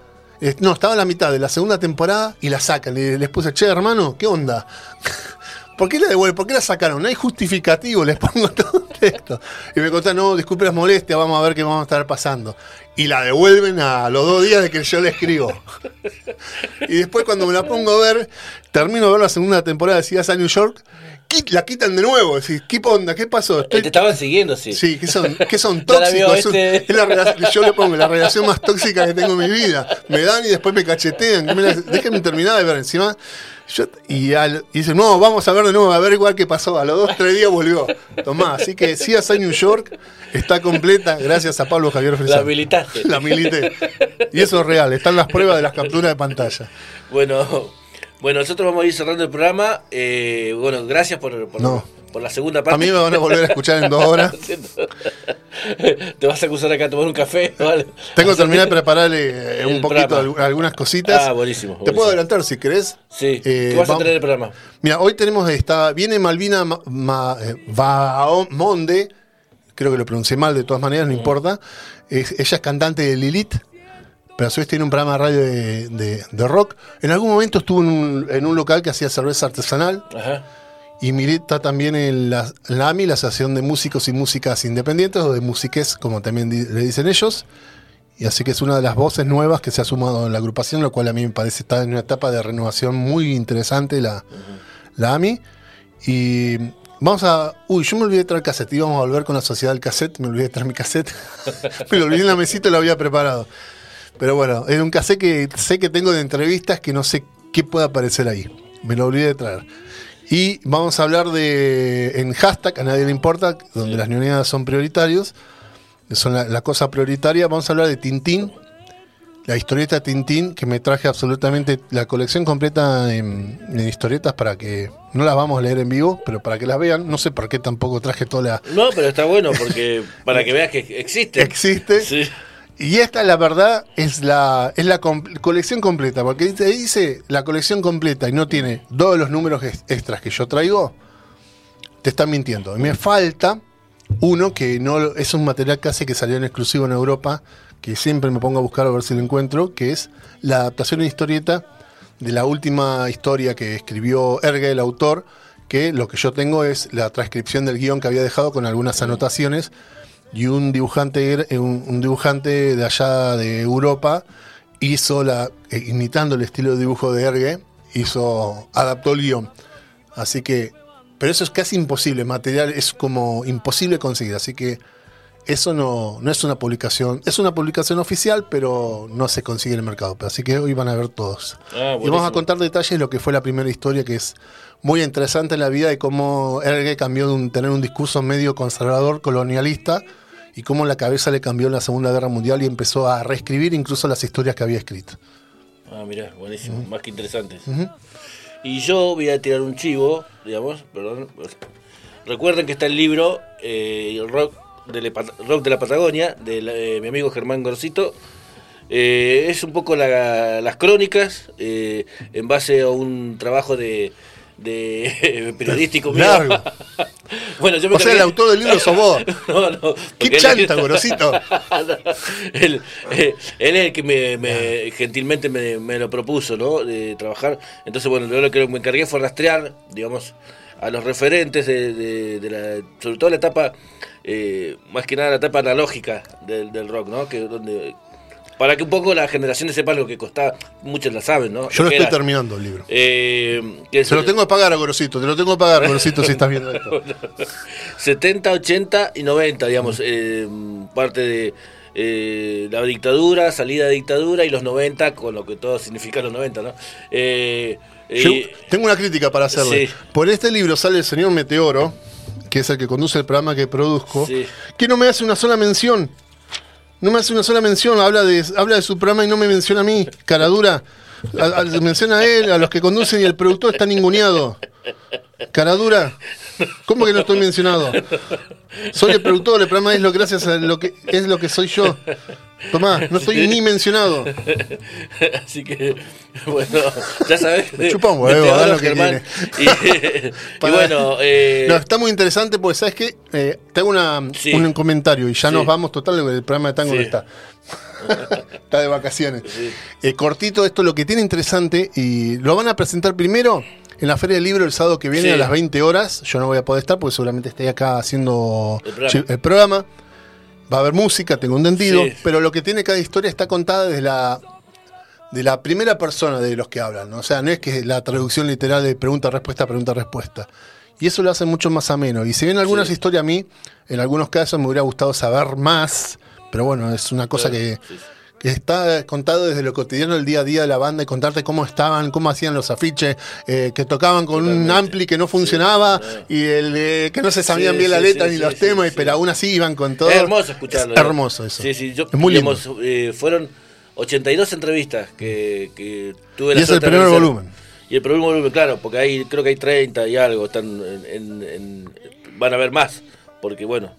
No, estaba en la mitad de la segunda temporada y la sacan. Y les puse, che, hermano, ¿qué onda? ¿Por qué la devuelven? ¿Por qué la sacaron? No hay justificativo, les pongo todo texto. Y me contan, no, disculpe las molestias, vamos a ver qué vamos a estar pasando. Y la devuelven a los dos días de que yo le escribo. Y después cuando me la pongo a ver, termino de ver la segunda temporada de CSI New York, la quitan de nuevo. Decís, ¿qué onda? ¿Qué pasó? Eh, Estoy- Te estaban siguiendo, sí. Sí, que son, que son tóxicos. Es este. es la relación- yo le pongo la relación más tóxica que tengo en mi vida. Me dan y después me cachetean. déjenme terminar de ver encima. Yo- y, al- y dicen, no, vamos a ver de nuevo, a ver igual qué pasó. A los dos, tres días volvió. Tomá, así que CSI New York está completa gracias a Pablo Javier Fresán. La habilitaste. La milité. Y eso es real, están las pruebas de las capturas de pantalla. Bueno, bueno, nosotros vamos a ir cerrando el programa. Eh, bueno, gracias por, por, No. por la segunda parte. A mí me van a volver a escuchar en dos horas. Te vas a acusar acá a tomar un café. ¿vale? Tengo que terminar de prepararle eh, un poquito programa. algunas cositas. Ah, buenísimo, Te puedo adelantar si querés. Sí, Eh, ¿qué vas a vamos- tener el programa? Mira, hoy tenemos esta. Viene Malvina Ma- Ma- eh, Bahamonde, creo que lo pronuncié mal de todas maneras, no importa. Es- ella es cantante de Lilith, pero a su vez tiene un programa de radio de, de- de rock. En algún momento estuvo en un, en un local que hacía cerveza artesanal Ajá. y milita también en la, en la AMI, la Asociación de Músicos y Músicas Independientes, o de Musiques, como también di- le dicen ellos. Y así que es una de las voces nuevas que se ha sumado en la agrupación, lo cual a mí me parece estar en una etapa de renovación muy interesante la, la AMI. Y vamos a... Uy, yo me olvidé de traer cassette, íbamos a volver con la sociedad del cassette, me olvidé de traer mi cassette. me lo olvidé en la mesita y lo había preparado. Pero bueno, era un cassette que sé que tengo de entrevistas que no sé qué puede aparecer ahí. Me lo olvidé de traer. Y vamos a hablar de en hashtag, a nadie le importa, donde las neonadas son prioritarios, son la, la cosa prioritaria. Vamos a hablar de Tintín, la historieta Tintín, que me traje absolutamente la colección completa en, en historietas para que no las vamos a leer en vivo, pero para que las vean. No sé por qué tampoco traje toda la. No, pero está bueno porque para que veas que existe. Existe. Sí. Y esta, la verdad, es la, es la colección completa, porque dice, dice la colección completa y no tiene todos los números ex- extras que yo traigo, te están mintiendo. Y me falta uno que no es un material casi que salió en exclusivo en Europa, que siempre me pongo a buscar a ver si lo encuentro, que es la adaptación en historieta de la última historia que escribió Erge, el autor, que lo que yo tengo es la transcripción del guion que había dejado con algunas anotaciones y un dibujante eh, un, un dibujante de allá de Europa hizo la eh, imitando el estilo de dibujo de Erge hizo adaptó el guion. Así que pero eso es casi imposible material es como imposible conseguir así que eso no, no es una publicación. Es una publicación oficial pero no se consigue en el mercado. Así que hoy van a ver todos. Ah, y vamos a contar detalles de lo que fue la primera historia que es muy interesante en la vida y cómo Erge cambió de un- tener un discurso medio conservador, colonialista, y cómo la cabeza le cambió en la Segunda Guerra Mundial y empezó a reescribir incluso las historias que había escrito. Ah, mirá, buenísimo, más que interesantes. Y yo voy a tirar un chivo, digamos, perdón. Recuerden que está el libro eh, el rock, de la, rock de la Patagonia, de la- eh, mi amigo Germán Gorcito. Eh, es un poco la- las crónicas en base a un trabajo de, de periodístico mío. Largo. bueno, yo me O sea, el autor del libro sos vos. no, no. ¡Qué chanta, Gorosito! No, él, eh, él es el que me, me- gentilmente me, me lo propuso, ¿no? De trabajar. Entonces, bueno, yo lo que me encargué fue rastrear, digamos, a los referentes de, de- de la, sobre todo la etapa, eh, más que nada la etapa analógica del, del rock, ¿no? Que donde para que un poco las generaciones sepan lo que costaba, muchos la saben, ¿no? Yo lo estoy era, terminando el libro. eh, que Se lo tengo que pagar a Gorosito, te lo tengo que pagar, Gorosito, si estás viendo esto. 70, 80 y 90, digamos, eh, parte de eh, la dictadura, salida de dictadura y los 90, con lo que todo significa los 90, ¿no? Eh, Yo tengo una crítica para hacerle. Sí. Por este libro sale el señor Meteoro, que es el que conduce el programa que produzco, Sí. que no me hace una sola mención. No me hace una sola mención, habla de, habla de su programa y no me menciona a mí, cara dura. A- menciona a él, a los que conducen y el productor está ninguneado. Cara dura, ¿cómo que no estoy mencionado? Soy el productor, el programa es lo gracias a lo que es lo que soy yo. Tomá, no estoy ni mencionado. Así que, bueno, ya sabes. Me chupa un huevo, lo que Germán. Y, bueno, eh, No, está muy interesante porque, ¿sabes qué? Eh, te hago una, Sí. un comentario y ya Sí. nos vamos total, el programa de tango Sí. no está. está de vacaciones. Eh, cortito, esto lo que tiene interesante y lo van a presentar primero en la Feria del Libro el sábado que viene Sí. a las 20 horas. Yo no voy a poder estar porque seguramente esté acá haciendo El programa. sí, el programa. Va a haber música, tengo entendido, Sí. pero lo que tiene cada historia está contada desde la de la primera persona de los que hablan, ¿no? O sea, no es que la traducción literal de pregunta-respuesta, pregunta-respuesta. Y eso lo hace mucho más ameno. Y si bien algunas Sí. historias a mí, en algunos casos me hubiera gustado saber más, pero bueno, es una cosa Claro, que está contado desde lo cotidiano del día a día de la banda y contarte cómo estaban, cómo hacían los afiches, eh, que tocaban con un ampli que no funcionaba y el eh, que no se sabían Sí, bien la letra sí, ni los temas, y- pero aún así iban con todo. Es hermoso escucharlo. Es hermoso eso. Sí, sí, yo, es muy lindo. digamos, eh, fueron 82 entrevistas que, que tuve Y la es el primer volumen. Y el primer volumen, claro, porque ahí creo que hay 30 y algo, están en, en- en- van a haber más, porque bueno,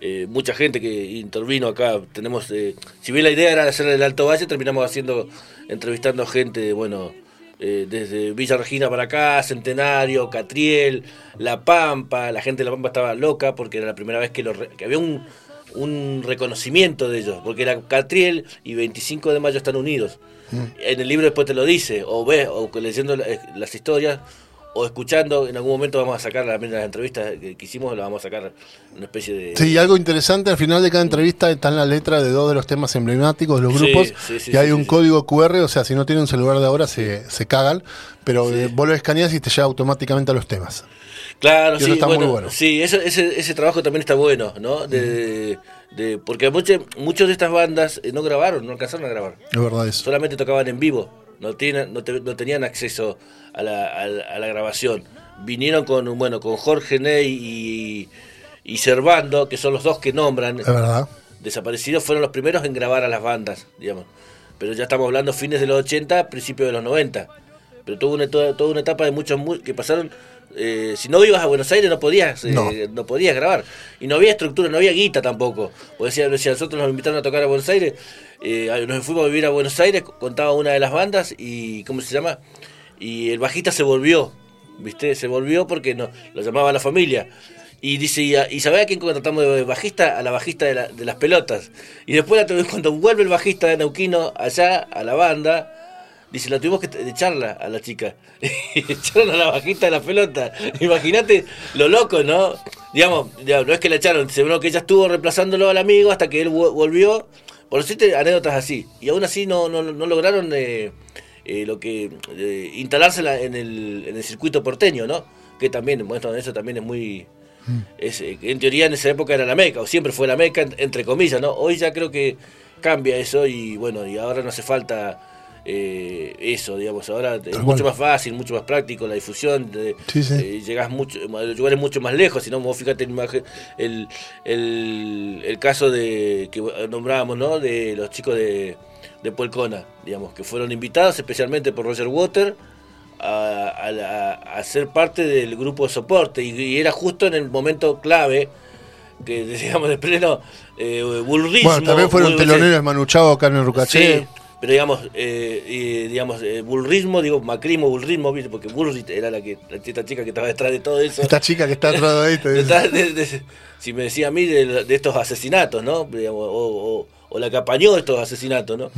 eh, eh, mucha gente que intervino acá, tenemos, eh, si bien la idea era hacer el Alto Valle, terminamos haciendo, entrevistando gente, bueno, eh, desde Villa Regina para acá, Centenario, Catriel, La Pampa, la gente de La Pampa estaba loca porque era la primera vez que, lo re- que había un, un reconocimiento de ellos, porque era Catriel y 25 de mayo están unidos. En el libro después te lo dice, o ves, o leyendo la- las historias, o escuchando, en algún momento vamos a sacar la- las entrevistas que, que hicimos, la vamos a sacar una especie de... Sí, y algo interesante, al final de cada entrevista están las letras de dos de los temas emblemáticos de los grupos sí, sí, y hay un código QR, o sea, si no tienen un celular de ahora se, se cagan, pero eh, vos lo escaneas y te lleva automáticamente a los temas. Claro, Y eso sí, está muy bueno, sí, eso- ese, ese trabajo también está bueno, ¿no? De, de- porque muchos de estas bandas eh, no grabaron, no alcanzaron a grabar. Es verdad eso. solamente tocaban en vivo, no, tienen, no, te- no tenían acceso a la, a la- a la grabación. Vinieron con bueno con Jorge Ney y, y Servando, que son los dos que nombran, Es verdad. desaparecidos, fueron los primeros en grabar a las bandas, digamos. Pero ya estamos hablando fines de los 80, principios de los 90. Pero tuvo una, toda, toda una etapa de muchos mu- que pasaron. eh, si no ibas a Buenos Aires no podías eh, No. no. podías grabar y no había estructura no había guita tampoco porque decía, decía, nosotros nos invitaron a tocar a Buenos Aires eh, nos fuimos a vivir a Buenos Aires contaba una de las bandas y cómo se llama y el bajista se volvió viste se volvió porque no lo llamaba la familia y dice, y, a- y ¿sabés a quién contratamos de bajista? A la bajista de, la- de las pelotas. Y después cuando vuelve el bajista de Neuquino allá a la banda, dice, la tuvimos que echarla a la chica. Echaron a la bajista de las pelotas. Imagínate lo loco, ¿no? Digamos, no es que la echaron, bueno, que ella estuvo reemplazándolo al amigo hasta que él volvió. Por decirte anécdotas así. Y aún así no, no, no lograron eh, eh, lo que eh, instalarse la- en el, en el circuito porteño, ¿no? Que también, bueno, eso también es muy... es, eh, en teoría en esa época era la meca, o siempre fue la meca, en- entre comillas, ¿no? Hoy ya creo que cambia eso y bueno, y ahora no hace falta eh, eso, digamos, ahora es Tal mucho cual. más fácil, mucho más práctico la difusión, de- Sí, sí. eh, llegás mucho, a lugares mucho más lejos, si no, vos fíjate el, el, el caso de que nombrábamos, ¿no? De los chicos de, de Puelcona, digamos, que fueron invitados especialmente por Roger Water a, a la- a ser parte del grupo de soporte y, y era justo en el momento clave que digamos de pleno eh, bulrismo Bueno, también fueron teloneros Manuchao acá en el Rucaché. Sí, pero digamos, eh, digamos, eh, bullrismo, digo, macrismo, bullrismo, ¿viste? porque Bullrich era la que, esta chica que estaba detrás de todo eso. Esta chica que está atrás de ahí te dice, Detrás de- de- si me decía a mí de, de estos asesinatos, ¿no? Digamos, o, o- o la que apañó estos asesinatos, ¿no?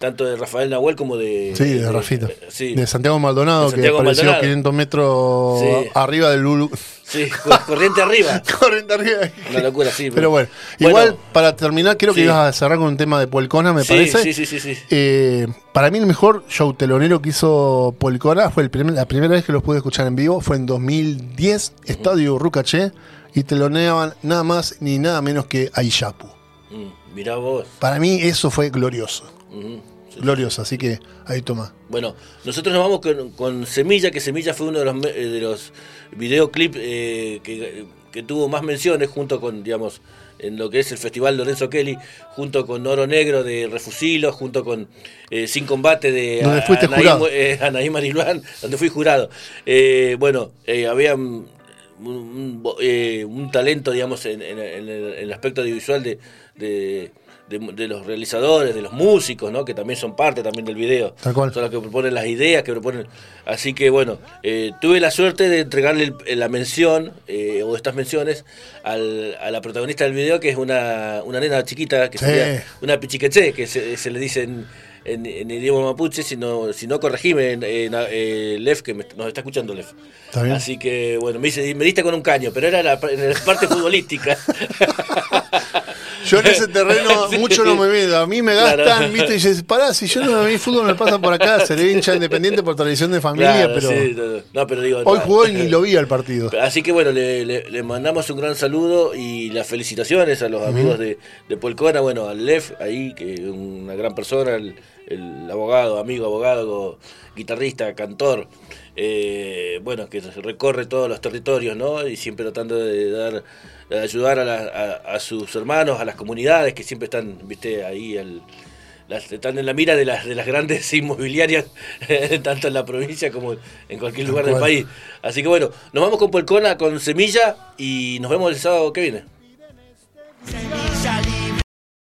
Tanto de Rafael Nahuel como de. Sí, de, Rafita. eh, sí. De Santiago Maldonado, De Santiago que apareció Maldonado. 500 metros Sí. arriba del Lulu. Sí, cor- corriente arriba. Corriente arriba. Una locura, sí. Pero bueno, Bueno, igual para terminar, creo que ibas a cerrar con un tema de Polcona, me parece. Sí, sí, sí, sí. Eh, para mí el mejor show telonero que hizo Polcona fue el primer- la primera vez que los pude escuchar en vivo, fue en 2010, Estadio Rucaché, y teloneaban nada más ni nada menos que Aishapu. Mm, mirá vos. Para mí eso fue glorioso, Ujú, sí. glorioso, así que ahí toma. Bueno, nosotros nos vamos con, con Semilla, que Semilla fue uno de los, eh, de los videoclips eh, que, que tuvo más menciones junto con, digamos, en lo que es el Festival Lorenzo Kelly, junto con Oro Negro de Refusilo, junto con eh, Sin Combate de Donde fuiste Anaí, jurado. eh, Anaí Marilán, donde fui jurado. Bueno, había un, un- eh, un talento, digamos, en, en- en el, en el aspecto audiovisual de, de, de- de los realizadores, de los músicos, ¿no? que también son parte también del video. Tal cual. Son los que proponen las ideas, que proponen... Así que bueno, eh, tuve la suerte de entregarle el- la mención, eh, o estas menciones, al- a la protagonista del video, que es una, una nena chiquita, que Sí. sería una pichiqueché, que se, se le dice en, en- en idioma mapuche, si no, si no corregime, eh, Lef, que me- nos está escuchando Lef. Está bien. Así que bueno, me, dice, me diste con un caño, pero era la, en la parte futbolística. Yo en ese terreno Sí. mucho no me meto. A mí me gastan, Claro. viste, y dices, pará, si yo no a mí fútbol me pasa por acá, seré hincha independiente por tradición de familia, Claro, pero sí, no, pero digo, hoy jugó y ni lo vi al partido. Así que bueno, le, le- le mandamos un gran saludo y las felicitaciones a los amigos de, de Polcona, bueno, al Lef, ahí, que es una gran persona, el, el abogado, amigo, abogado, guitarrista, cantor, eh, bueno, que recorre todos los territorios, ¿no? Y siempre tratando de dar, de ayudar a, la- a- a sus hermanos, a las comunidades que siempre están, viste, ahí al- las- están en la mira de las, de las grandes inmobiliarias, tanto en la provincia como en cualquier lugar del país. Así que bueno, nos vamos con Polcona, con Semilla y nos vemos el sábado que viene.